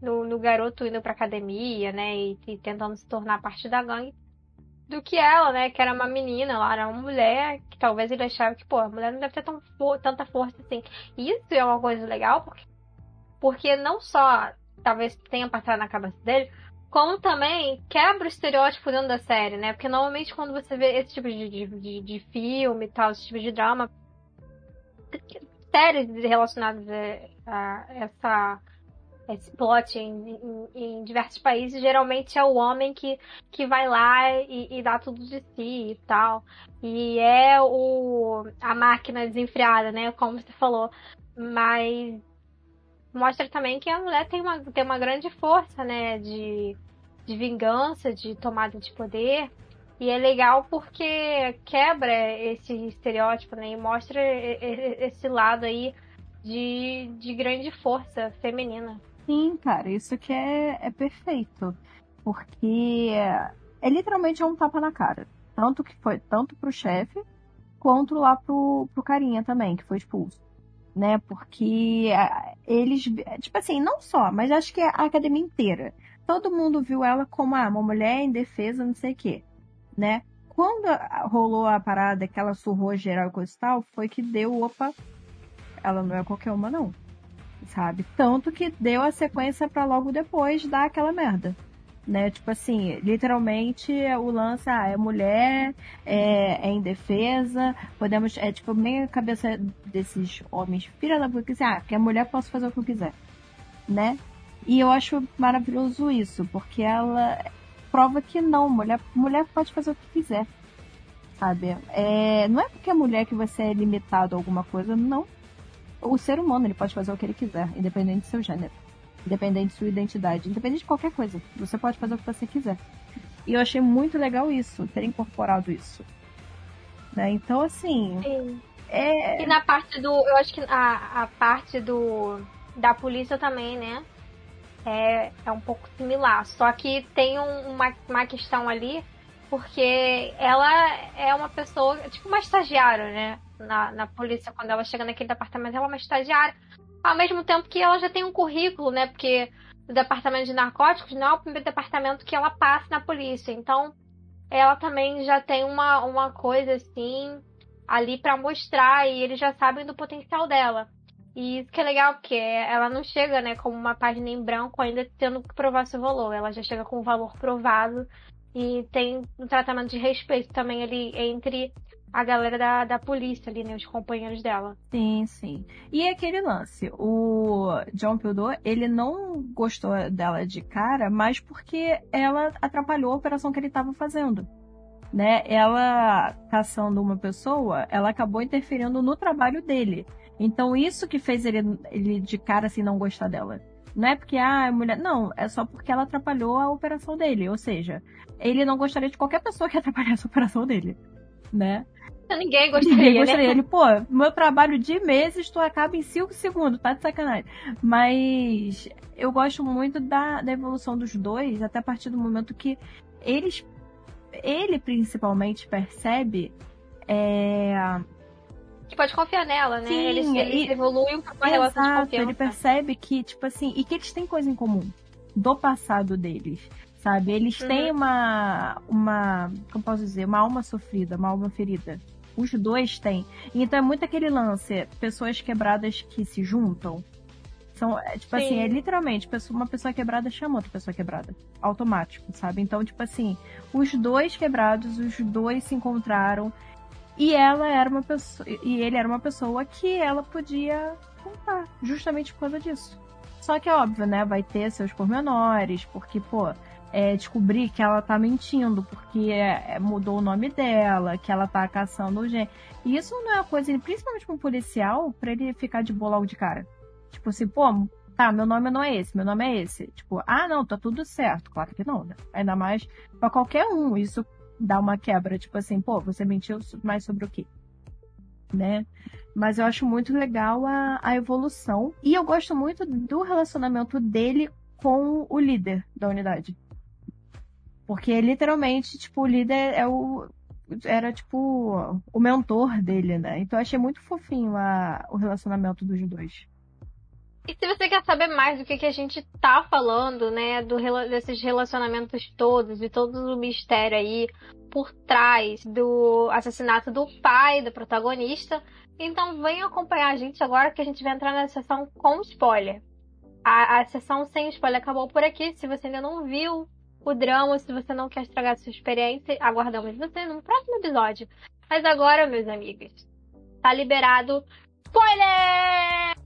no, no garoto indo pra academia, né? E, e, tentando se tornar parte da gangue. Do que ela, né? Que era uma menina, ela era uma mulher, que talvez ele achava que, pô, a mulher não deve ter tão, tanta força assim. E isso é uma coisa legal, porque, porque não só talvez tenha passado na cabeça dele, como também quebra o estereótipo dentro da série, né? Porque normalmente quando você vê esse tipo de, de, de, filme e tal, esse tipo de drama, séries relacionadas a essa esse plot em, em, em, diversos países, geralmente é o homem que, que vai lá e, e, dá tudo de si e tal. E é o, a máquina desenfreada, né? Como você falou. Mas mostra também que a mulher tem uma, tem uma grande força, né? De, de vingança, de tomada de poder. E é legal porque quebra esse estereótipo, né? E mostra esse lado aí de, de grande força feminina. Sim, cara, isso que é, é perfeito. Porque é, é literalmente um tapa na cara. Tanto que foi tanto pro chefe, quanto lá pro, pro carinha também, que foi expulso. Né? Porque é, eles. Tipo assim, não só, mas acho que a academia inteira. Todo mundo viu ela como ah, uma mulher indefesa, não sei o quê. Né? Quando rolou a parada que ela surrou geral e coisa e tal, foi que deu, opa, ela não é qualquer uma, não sabe? Tanto que deu a sequência para logo depois dar aquela merda. Né? Tipo assim, literalmente o lance ah, é mulher, é, é indefesa, podemos. É tipo meio a cabeça desses homens, filha da puta, que ah, que a mulher posso fazer o que eu quiser. Né? E eu acho maravilhoso isso, porque ela prova que não, mulher, mulher pode fazer o que quiser. Sabe? É, não é porque é mulher que você é limitado a alguma coisa, não o ser humano ele pode fazer o que ele quiser, independente do seu gênero, independente de sua identidade, independente de qualquer coisa. Você pode fazer o que você quiser. E eu achei muito legal isso, ter incorporado isso. Né? Então, assim. Sim. É... E na parte do. Eu acho que a, a parte do. Da polícia também, né? É, é um pouco similar. Só que tem um, uma, uma questão ali, porque ela é uma pessoa, tipo uma estagiária, né? na, na polícia quando ela chega naquele departamento, ela é uma estagiária. Ao mesmo tempo que ela já tem um currículo, né? Porque o departamento de narcóticos não é o primeiro departamento que ela passa na polícia. Então, ela também já tem uma, uma coisa assim ali para mostrar e eles já sabem do potencial dela. E isso que é legal, porque ela não chega, né, como uma página em branco ainda tendo que provar seu valor. Ela já chega com o valor provado e tem um tratamento de respeito também ali entre a galera da, da polícia ali, né? Os companheiros dela. Sim, sim. E aquele lance, o John Pildor, ele não gostou dela de cara, mas porque ela atrapalhou a operação que ele estava fazendo. né? Ela caçando uma pessoa, ela acabou interferindo no trabalho dele. Então isso que fez ele, ele de cara assim não gostar dela. Não é porque ah, a mulher. Não, é só porque ela atrapalhou a operação dele. Ou seja, ele não gostaria de qualquer pessoa que atrapalhasse a operação dele. Né? Ninguém gostaria. Ninguém gostaria. Né? Ele, pô, meu trabalho de meses, tu acaba em 5 segundos, tá de sacanagem. Mas eu gosto muito da, da evolução dos dois, até a partir do momento que eles. Ele principalmente percebe. É, que pode confiar nela, né? Sim, eles, eles evoluem pra uma relação de confiança. Ele percebe que, tipo assim, e que eles têm coisa em comum do passado deles sabe? Eles uhum. têm uma, uma, como posso dizer, uma alma sofrida, uma alma ferida. Os dois têm. Então é muito aquele lance, pessoas quebradas que se juntam. São, é, tipo assim, Sim. assim, é literalmente uma pessoa quebrada chama outra pessoa quebrada. Automático, sabe? Então, tipo assim, os dois quebrados, os dois se encontraram. E ela era uma pessoa. E ele era uma pessoa que ela podia contar, justamente por causa disso. Só que é óbvio, né? Vai ter seus pormenores, porque, pô, é, descobrir que ela tá mentindo porque é, é, mudou o nome dela, que ela tá caçando o. E isso não é uma coisa, principalmente para um policial, para ele ficar de boa logo de cara. Tipo assim, pô, tá, meu nome não é esse, meu nome é esse. Tipo, ah, não, tá tudo certo. Claro que não, né? Ainda mais para qualquer um. Isso dá uma quebra. Tipo assim, pô, você mentiu mais sobre o quê? Né? Mas eu acho muito legal a, a evolução. E eu gosto muito do relacionamento dele com o líder da unidade. Porque literalmente, tipo, o líder é o. Era tipo o mentor dele, né? Então eu achei muito fofinho a, o relacionamento dos dois. E se você quer saber mais do que, que a gente tá falando, né, do, desses relacionamentos todos e todo o mistério aí por trás do assassinato do pai da protagonista, então venha acompanhar a gente agora que a gente vai entrar na sessão com spoiler. A, a sessão sem spoiler acabou por aqui. Se você ainda não viu o drama. Se você não quer estragar sua experiência, aguardamos você no próximo episódio. Mas agora, meus amigos, tá liberado spoiler!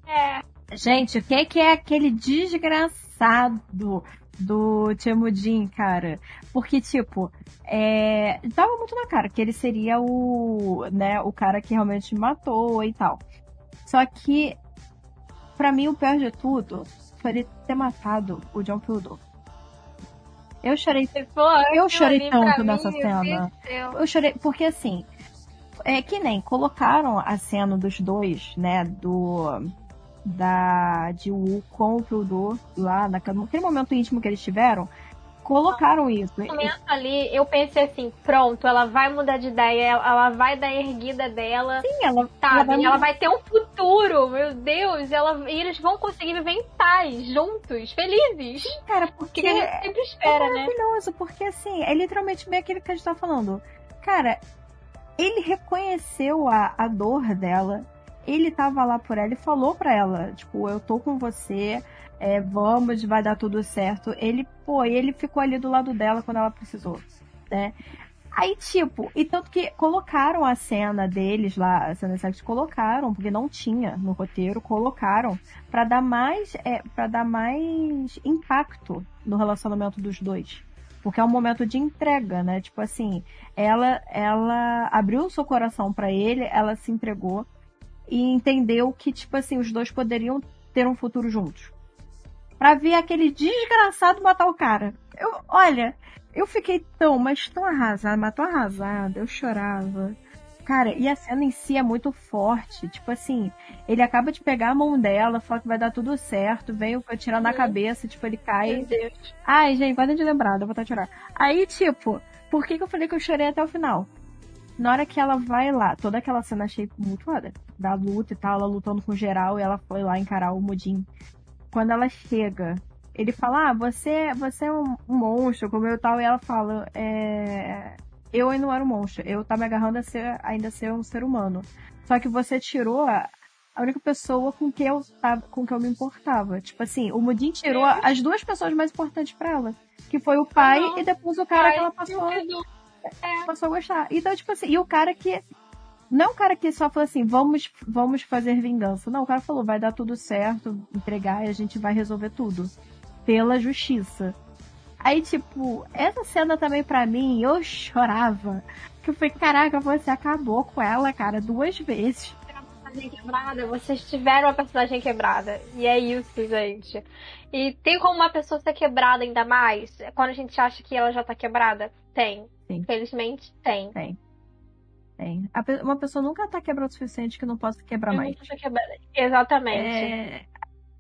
Gente, o que, que é aquele desgraçado do Temudin, cara? Porque, tipo, é... tava muito na cara que ele seria o, né, o cara que realmente matou e tal. Só que, para mim, o pior de tudo foi ele ter matado o John Pildow. Eu chorei. eu chorei tanto nessa mim, cena. Eu chorei, porque assim, é que nem colocaram a cena dos dois, né, do da de Wu com o Pildo lá naquele momento íntimo que eles tiveram, colocaram isso. No momento ali, eu pensei assim, pronto, ela vai mudar de ideia, ela vai dar erguida dela. Sim, ela, sabe? Ela vai, ela vai ter um futuro, meu Deus, ela, e eles vão conseguir viver em paz, juntos, felizes. Sim, cara, porque que a gente sempre espera, é né? maravilhoso, né? porque assim, é literalmente bem aquilo que a gente tá falando. Cara, ele reconheceu a, a dor dela, ele tava lá por ela e falou pra ela, tipo, eu tô com você, é, vamos, vai dar tudo certo. Ele, pô, ele ficou ali do lado dela quando ela precisou, né? Aí, tipo, e tanto que colocaram a cena deles lá, a cena de sexo, colocaram, porque não tinha no roteiro, colocaram para dar mais, é, para dar mais impacto no relacionamento dos dois. Porque é um momento de entrega, né? Tipo assim, ela, ela abriu o seu coração para ele, ela se entregou e entendeu que, tipo assim, os dois poderiam ter um futuro juntos pra ver aquele desgraçado matar o cara. Eu, olha, eu fiquei tão, mas tão arrasada, mas tão arrasada, eu chorava. Cara, e a cena em si é muito forte. Tipo assim, ele acaba de pegar a mão dela, fala que vai dar tudo certo, veio tirar na cabeça, tipo, ele cai. Ai, gente, podem de lembrar, eu vou estar chorar. Aí, tipo, por que, que eu falei que eu chorei até o final? Na hora que ela vai lá, toda aquela cena achei muito foda. Da luta e tal, ela lutando com geral e ela foi lá encarar o Mudin quando ela chega, ele fala, ah, você, você é um, monstro, como eu tal, e ela fala, é, eu ainda não era um monstro, eu tava me agarrando a ser, ainda a ser um ser humano. Só que você tirou a, a única pessoa com que eu tava, com que eu me importava. Tipo assim, o Mudin tirou é. as duas pessoas mais importantes para ela, que foi o pai e depois o cara pai, que ela passou, é. passou a gostar. Então, tipo assim, e o cara que não um cara que só falou assim, vamos, vamos fazer vingança. Não, o cara falou, vai dar tudo certo, entregar e a gente vai resolver tudo. Pela justiça. Aí, tipo, essa cena também pra mim, eu chorava. Que eu falei, caraca, você acabou com ela, cara, duas vezes. Quebrada, vocês tiveram uma personagem quebrada. E é isso, gente. E tem como uma pessoa ser quebrada ainda mais? Quando a gente acha que ela já tá quebrada? Tem. Felizmente, tem. Tem. Tem. Uma pessoa nunca tá quebrada o suficiente que não possa quebrar Eu mais. Quebrada. Exatamente. É...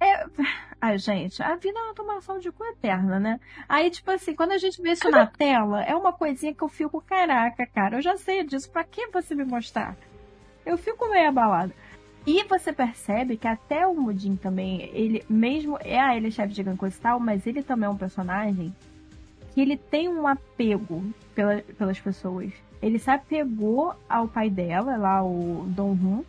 É... Ai, gente, a vida é uma tomação de cu eterna, né? Aí, tipo assim, quando a gente vê isso na tela, é uma coisinha que eu fico, caraca, cara, eu já sei disso, pra que você me mostrar? Eu fico meio abalada. E você percebe que até o Mudin também, ele mesmo é a ele é chefe de gangue e tal, mas ele também é um personagem que ele tem um apego pela, pelas pessoas. Ele se apegou ao pai dela, lá o Dong Hun,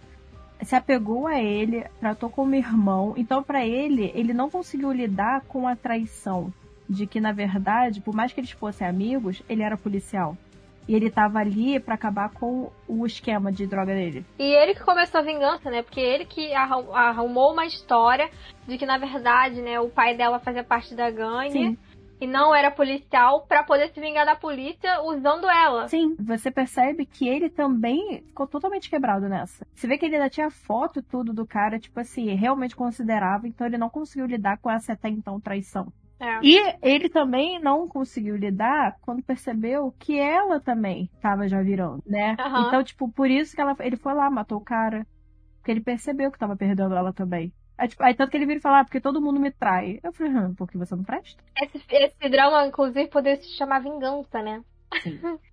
se apegou a ele, tratou como irmão. Então, para ele, ele não conseguiu lidar com a traição de que, na verdade, por mais que eles fossem amigos, ele era policial. E ele tava ali para acabar com o esquema de droga dele. E ele que começou a vingança, né? Porque ele que arrumou uma história de que, na verdade, né, o pai dela fazia parte da gangue. Sim e não era policial para poder se vingar da polícia usando ela. Sim, você percebe que ele também ficou totalmente quebrado nessa. Você vê que ele ainda tinha foto e tudo do cara, tipo assim, realmente considerava, então ele não conseguiu lidar com essa até então traição. É. E ele também não conseguiu lidar quando percebeu que ela também tava já virando, né? Uhum. Então, tipo, por isso que ela, ele foi lá, matou o cara. Porque ele percebeu que tava perdendo ela também. Aí, tipo, aí tanto que ele vira e fala, ah, porque todo mundo me trai. Eu falei, porque você não presta? Esse, esse drama, inclusive, poderia se chamar vingança, né? Sim.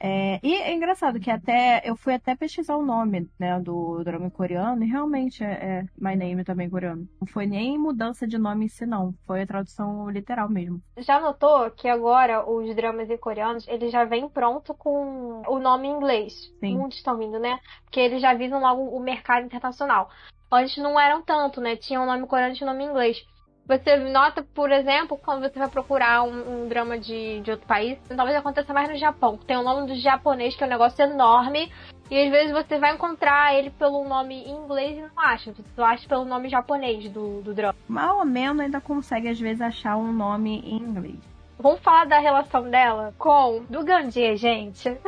É, e é engraçado que até eu fui até pesquisar o nome né, do drama coreano e realmente é, é My Name também coreano. Não foi nem mudança de nome em si, não. Foi a tradução literal mesmo. Já notou que agora os dramas em coreanos eles já vêm pronto com o nome em inglês? Sim. Muitos estão vindo, né? Porque eles já visam logo o mercado internacional. Antes não eram tanto, né? Tinha um nome coreano e um nome inglês. Você nota, por exemplo, quando você vai procurar um, um, drama de, de outro país, talvez aconteça mais no Japão. Tem o nome do japonês, que é um negócio enorme, e às vezes você vai encontrar ele pelo nome em inglês e não acha. Você só acha pelo nome japonês do, do drama. Mal ou menos ainda consegue, às vezes, achar um nome em inglês. Vamos falar da relação dela com do Gandhi, gente.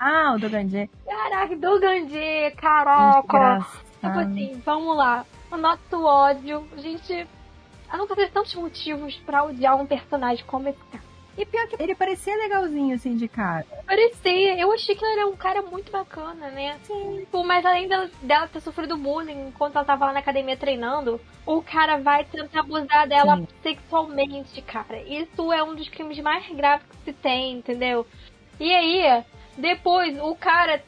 Ah, o do Gandhi. Caraca, do Gandhi, caraca. Tipo assim, vamos lá. O nosso ódio, a gente eu nunca tive tantos motivos para odiar um personagem como esse cara. E pior que ele parecia legalzinho, assim, de cara. Parecia. Eu achei que ele era um cara muito bacana, né? Sim. Tipo, mas além dela, dela ter sofrido bullying enquanto ela tava lá na academia treinando, o cara vai tentar abusar dela Sim. sexualmente, cara. Isso é um dos crimes mais graves que se tem, entendeu? E aí, depois, o cara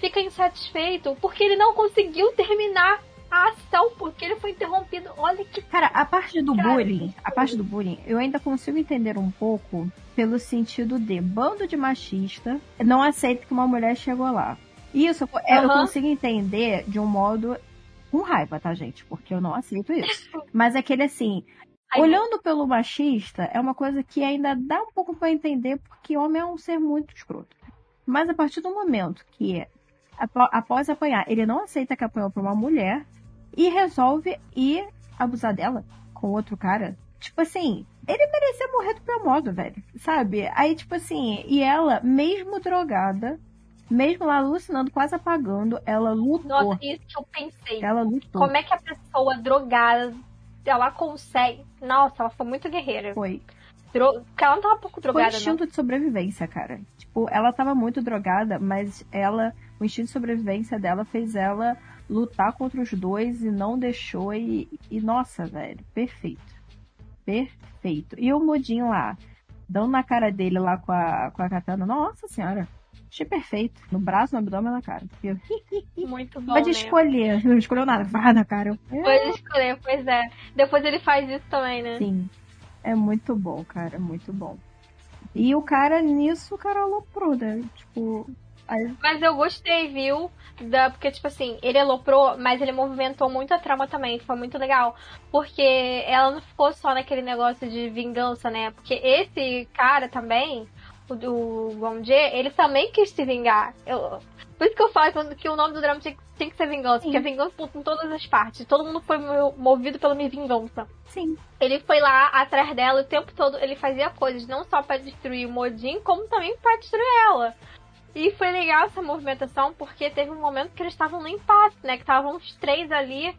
fica insatisfeito porque ele não conseguiu terminar a ação, porque ele foi interrompido. Olha que. Cara, a parte do cara, bullying, a parte do bullying, eu ainda consigo entender um pouco pelo sentido de bando de machista não aceita que uma mulher chegou lá. Isso uhum. eu consigo entender de um modo com raiva, tá, gente? Porque eu não aceito isso. Mas aquele assim, olhando pelo machista, é uma coisa que ainda dá um pouco para entender, porque homem é um ser muito escroto. Mas a partir do momento que, após apanhar, ele não aceita que apanhou por uma mulher, e resolve ir abusar dela com outro cara. Tipo assim, ele merecia morrer do pior modo, velho. Sabe? Aí, tipo assim, e ela, mesmo drogada, mesmo lá alucinando, quase apagando, ela lutou. Nossa, isso que eu pensei. Ela lutou. Como é que a pessoa drogada, ela consegue. Nossa, ela foi muito guerreira. Foi. Dro... Porque ela não tava um pouco drogada, Foi instinto não. de sobrevivência, cara. Tipo, ela tava muito drogada, mas ela, o instinto de sobrevivência dela fez ela lutar contra os dois e não deixou. E, e nossa, velho, perfeito. Perfeito. E o Mudinho lá, dando na cara dele lá com a, com a katana, nossa senhora. Achei perfeito. No braço, no abdômen, na cara. Eu... Muito bom. Pode né? escolher. Não escolheu nada. Vá na cara. Pode escolher, pois é. Depois ele faz isso também, né? Sim. É muito bom, cara. Muito bom. E o cara, nisso, o cara aloprou, né? Tipo, mas eu gostei, viu? Da, porque, tipo assim, ele aloprou, mas ele movimentou muito a trama também. Foi muito legal. Porque ela não ficou só naquele negócio de vingança, né? Porque esse cara também, o, o Gonde, ele também quis se vingar. Eu, por isso que eu falo que o nome do drama tinha, tinha que ser vingança, Sim. porque é vingança por todas as partes. Todo mundo foi movido pela minha vingança. Sim. Ele foi lá atrás dela o tempo todo, ele fazia coisas não só para destruir o Modin, como também para destruir ela. E foi legal essa movimentação, porque teve um momento que eles estavam no empate, né? Que estavam os três ali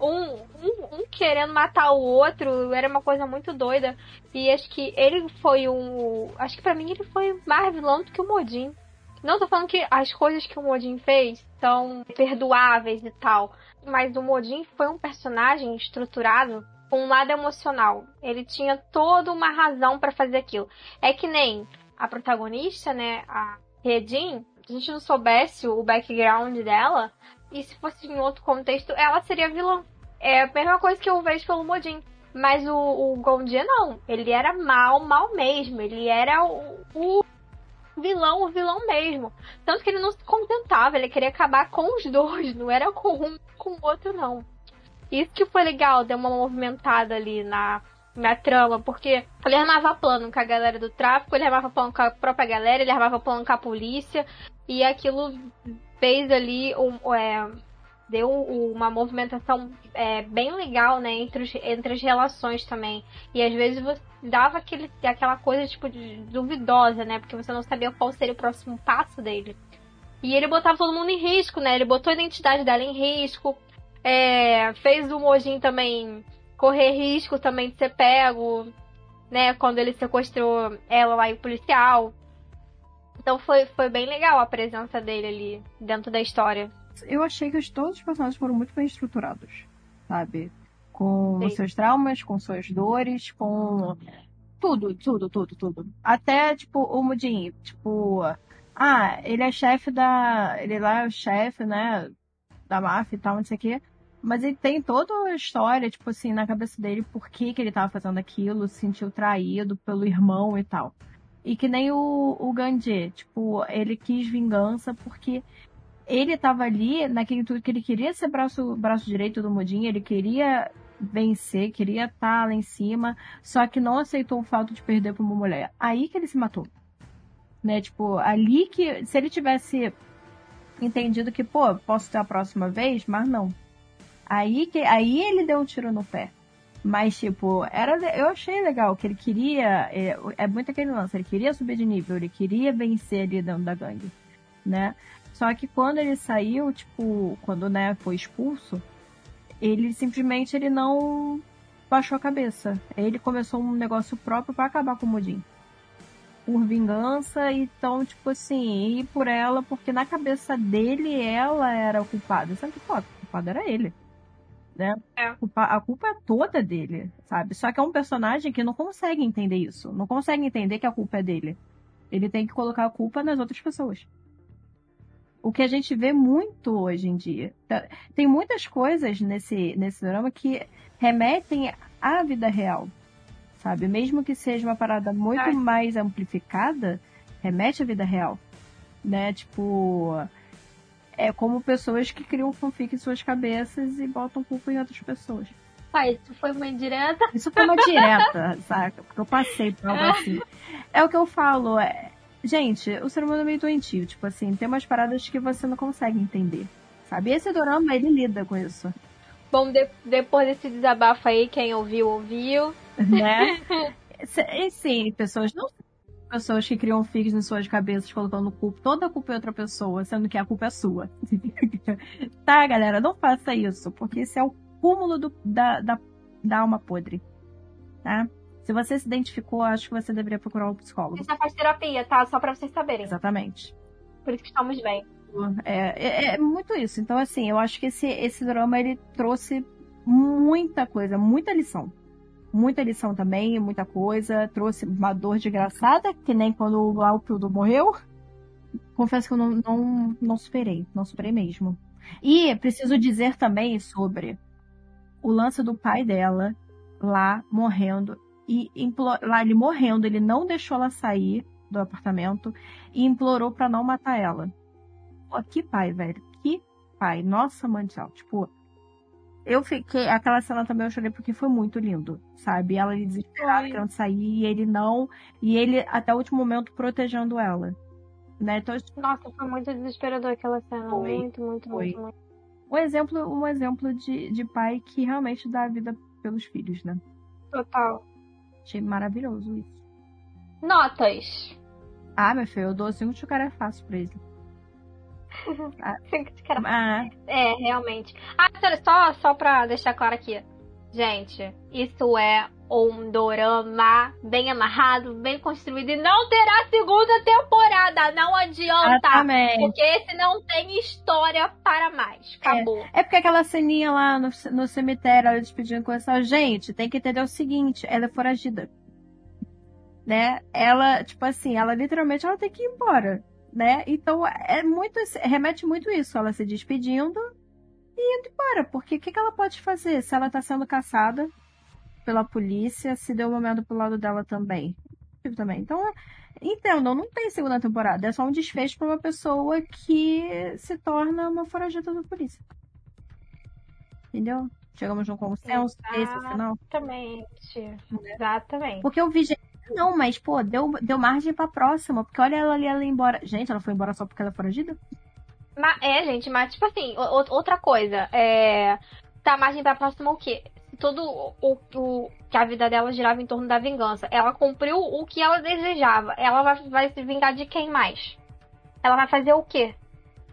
um, um, um, querendo matar o outro, era uma coisa muito doida. E acho que ele foi um. Acho que para mim ele foi mais vilão do que o Modin. Não tô falando que as coisas que o Modin fez são perdoáveis e tal. Mas o Modin foi um personagem estruturado com um lado emocional. Ele tinha toda uma razão para fazer aquilo. É que nem a protagonista, né? A Redin, se a gente não soubesse o background dela, e se fosse em outro contexto, ela seria vilã. É a mesma coisa que eu vejo pelo Modin. Mas o, o Gondia não. Ele era mal, mal mesmo. Ele era o, o vilão, o vilão mesmo. Tanto que ele não se contentava, ele queria acabar com os dois, não era com um com o outro, não. Isso que foi legal, deu uma movimentada ali na, na trama, porque ele armava plano com a galera do tráfico, ele armava plano com a própria galera, ele armava plano com a polícia, e aquilo fez ali um, é, deu uma movimentação é, bem legal, né, entre, os, entre as relações também. E às vezes você dava aquele, aquela coisa, tipo, duvidosa, né, porque você não sabia qual seria o próximo passo dele. E ele botava todo mundo em risco, né, ele botou a identidade dela em risco, é, fez o Mojin também correr risco também de ser pego, né, quando ele sequestrou ela lá e o policial. Então foi, foi bem legal a presença dele ali dentro da história. Eu achei que todos os personagens foram muito bem estruturados, sabe? Com Sim. seus traumas, com suas dores, com tudo, tudo, tudo, tudo. Até, tipo, o Mudin, tipo, ah, ele é chefe da. Ele lá é o chefe, né? Da máfia e tal, não sei o quê. Mas ele tem toda a história, tipo assim, na cabeça dele, por que, que ele tava fazendo aquilo, se sentiu traído pelo irmão e tal. E que nem o, o Gandhi, tipo, ele quis vingança porque ele estava ali naquele tudo que ele queria ser braço, braço direito do Modin, ele queria vencer, queria estar tá lá em cima, só que não aceitou o fato de perder para uma mulher. Aí que ele se matou. Né? Tipo, ali que se ele tivesse entendido que, pô, posso ter a próxima vez, mas não. Aí que aí ele deu um tiro no pé. Mas, tipo, era, eu achei legal que ele queria. É, é muito aquele lance, ele queria subir de nível, ele queria vencer ali dentro da gangue, né? Só que quando ele saiu, tipo, quando né, foi expulso, ele simplesmente ele não baixou a cabeça. Ele começou um negócio próprio para acabar com o Mudin. Por vingança, então, tipo assim, ir por ela, porque na cabeça dele ela era a culpada. Sendo que, pô, a culpada era ele né? É. A, culpa, é toda dele, sabe? Só que é um personagem que não consegue entender isso. Não consegue entender que a culpa é dele. Ele tem que colocar a culpa nas outras pessoas. O que a gente vê muito hoje em dia. Tá, tem muitas coisas nesse, nesse drama que remetem à vida real, sabe? Mesmo que seja uma parada muito Ai. mais amplificada, remete à vida real, né? Tipo, é como pessoas que criam fanfic em suas cabeças e botam culpa em outras pessoas. Ah, isso foi uma indireta? Isso foi uma direta, saca? Porque eu passei por algo assim. É o que eu falo, é... Gente, o ser humano é meio doentio, tipo assim, tem umas paradas que você não consegue entender, sabe? E esse dorama, ele lida com isso. Bom, de depois desse desabafo aí, quem ouviu, ouviu. Né? e sim, pessoas não pessoas que criam fics em suas cabeças colocando culpa, toda a culpa em outra pessoa, sendo que a culpa é sua. tá, galera? Não faça isso, porque esse é o cúmulo do, da, da, da alma podre. Tá? Se você se identificou, acho que você deveria procurar um psicólogo. Isso é faz terapia, tá? Só pra vocês saberem. Exatamente. Por isso que estamos bem. É, é, é muito isso. Então, assim, eu acho que esse, esse drama ele trouxe muita coisa, muita lição muita lição também, muita coisa. Trouxe uma dor desgraçada, que nem quando o Laupildo morreu. Confesso que eu não, não, não superei, não superei mesmo. E preciso dizer também sobre o lance do pai dela lá morrendo. E implor... lá ele morrendo, ele não deixou ela sair do apartamento e implorou para não matar ela. Pô, que pai, velho. Que pai. Nossa, mãe do céu. Tipo, eu fiquei. Aquela cena também eu chorei porque foi muito lindo, sabe? Ela ali desesperada, Foi. querendo sair, e ele não. E ele, até o último momento, protegendo ela. Né? Então, Nossa, foi muito desesperador aquela cena. Foi, Muito, muito, foi. muito, muito. um exemplo, um exemplo de, de pai que realmente dá a vida pelos filhos, né? Total. Achei maravilhoso isso. Notas. Ah, meu filho, eu dou cinco de cara fácil pra ele. De cara. Ah, É, realmente. Ah, só, só pra deixar claro aqui. Gente, isso é um dorama bem amarrado, bem construído. E não terá segunda temporada. Não adianta. exatamente. Porque esse não tem história para mais. Acabou. É porque aquela ceninha lá no, no cemitério, ela despedindo com essa gente, tem que entender o seguinte, ela é foragida. Né? Ela, tipo assim, ela literalmente ela tem que ir embora, né? Então é muito, remete muito isso, ela se despedindo e indo embora, porque o que, que ela pode fazer se ela tá sendo caçada pela polícia, se deu uma merda pro lado dela também. também. Então, entendam, não tem segunda temporada, é só um desfecho pra uma pessoa que se torna uma foragida da polícia. Entendeu? Chegamos num consenso, esse é o final. Exatamente. Exatamente. Porque eu vi gente. Não, mas, pô, deu, deu margem pra próxima. Porque olha ela ali, ela embora. Gente, ela foi embora só porque ela é foragida? Mas, é, gente, mas tipo assim, outra coisa, é. Tá margem pra próxima o quê? Todo o, o que a vida dela girava em torno da vingança. Ela cumpriu o que ela desejava. Ela vai, vai se vingar de quem mais? Ela vai fazer o quê?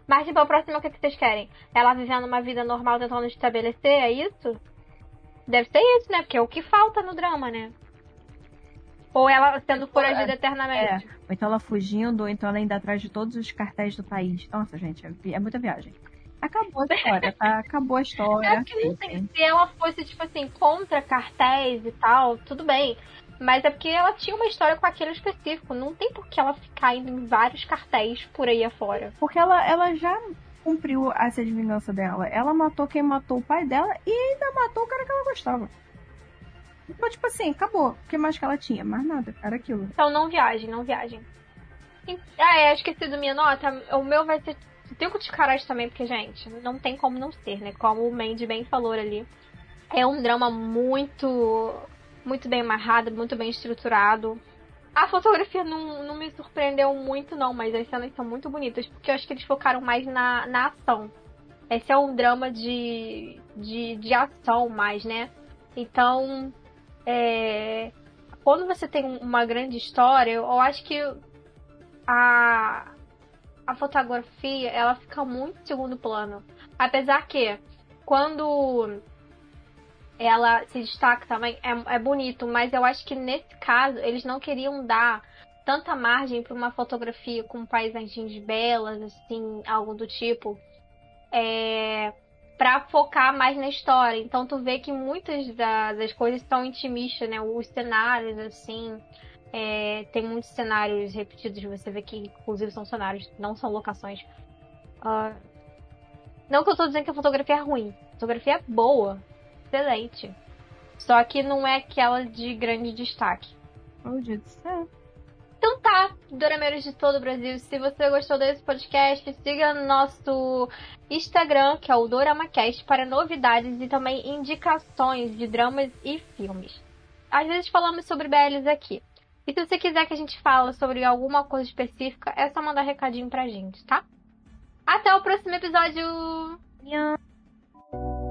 Margem pra próxima, o que, que vocês querem? Ela vivendo uma vida normal tentando estabelecer, é isso? Deve ser isso, né? Porque é o que falta no drama, né? Ou ela sendo foragida eternamente. Ou então ela fugindo, ou então ela indo atrás de todos os cartéis do país. Nossa, gente, é, é muita viagem. Acabou a história, tá? Acabou a história. É porque não tem. Se ela fosse, tipo assim, contra cartéis e tal, tudo bem. Mas é porque ela tinha uma história com aquele específico. Não tem por que ela ficar indo em vários cartéis por aí afora. Porque ela, ela já cumpriu essa de vingança dela. Ela matou quem matou o pai dela e ainda matou o cara que ela gostava. Então, tipo assim, acabou. O que mais que ela tinha? Mais nada. Era aquilo. Então não viajem, não viajem. E- Ah, é, esqueci da minha nota. O meu vai ser cinco de caras também, porque, gente, não tem como não ser, né? Como o Mandy bem falou ali. É um drama muito. Muito bem amarrado, muito bem estruturado. A fotografia não, não me surpreendeu muito, não, mas as cenas são muito bonitas, porque eu acho que eles focaram mais na, na ação. Esse é um drama de, de, de ação mais, né? Então, é, quando você tem uma grande história, eu acho que a, a fotografia ela fica muito em segundo plano. Apesar que quando ela se destaca também é, é bonito, mas eu acho que nesse caso eles não queriam dar tanta margem para uma fotografia com paisagens belas, assim, algo do tipo, é, para focar mais na história. Então tu vê que muitas da- das coisas são intimistas, né? Os cenários, assim, é, tem muitos cenários repetidos, você vê que inclusive são cenários, não são locações. Ah, não que eu tô dizendo que a fotografia é ruim. A fotografia é boa, excelente. Só que não é aquela de grande destaque. Como eu disse. É. Então tá, Dorameiros de todo o Brasil. Se você gostou desse podcast, siga no nosso Instagram, que é o DoramaCast, para novidades e também indicações de dramas e filmes. Às vezes falamos sobre BLs aqui. E se você quiser que a gente fale sobre alguma coisa específica, é só mandar recadinho pra gente, tá? Até o próximo episódio! 안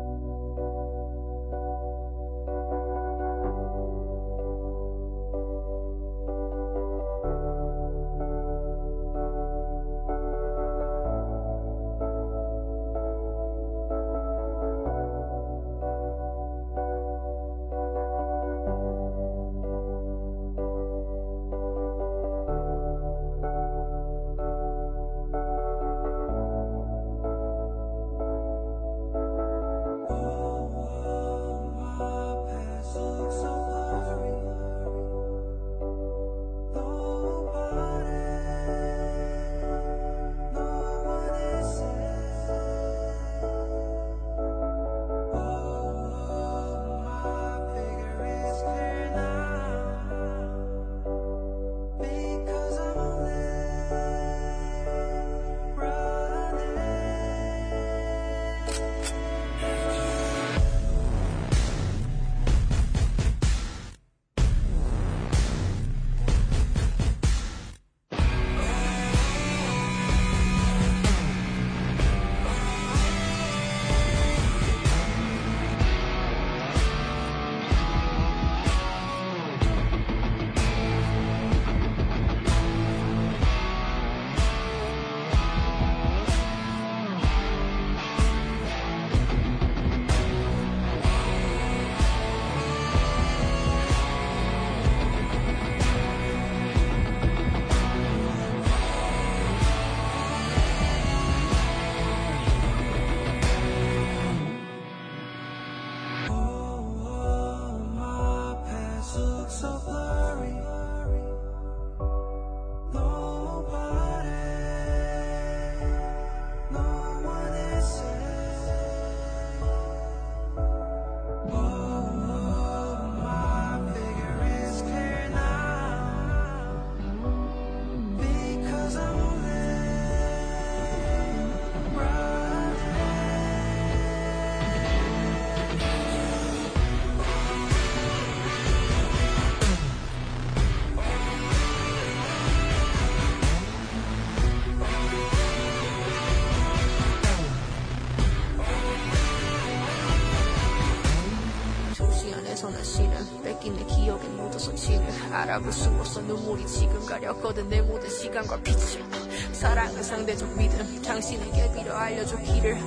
알아볼 수 없어 눈물이 지금 가렸거든 내 모든 시간과 빛을. 사랑은 상대적 믿음. 당신에게 빌어 알려줘 길을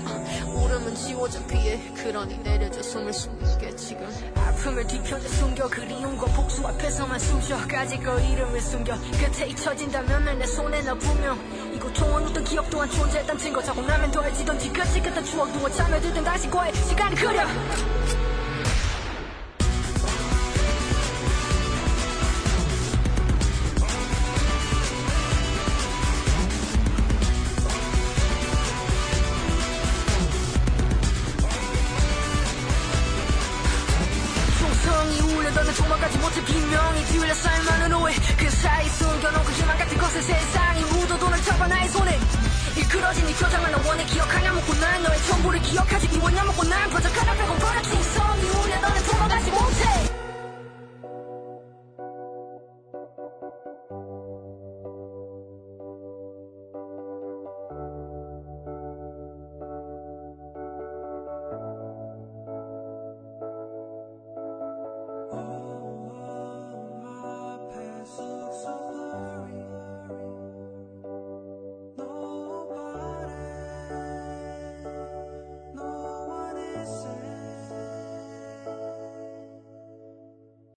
울음은 지워져 피해 그러니 내려줘 숨을 숨게 지금. 아픔을 뒤편에 숨겨 그리움과 복수 앞에서만 숨쉬어 가지고 이름을 숨겨. 끝에 잊혀진다면 내 손에 너 분명. 이 고통은 어떤 기억 또한 존재했단 증거 자고 나면 더해지던 뒤끝이 끝던 추억 두어 잠에 들든 당신과의 시간을 그려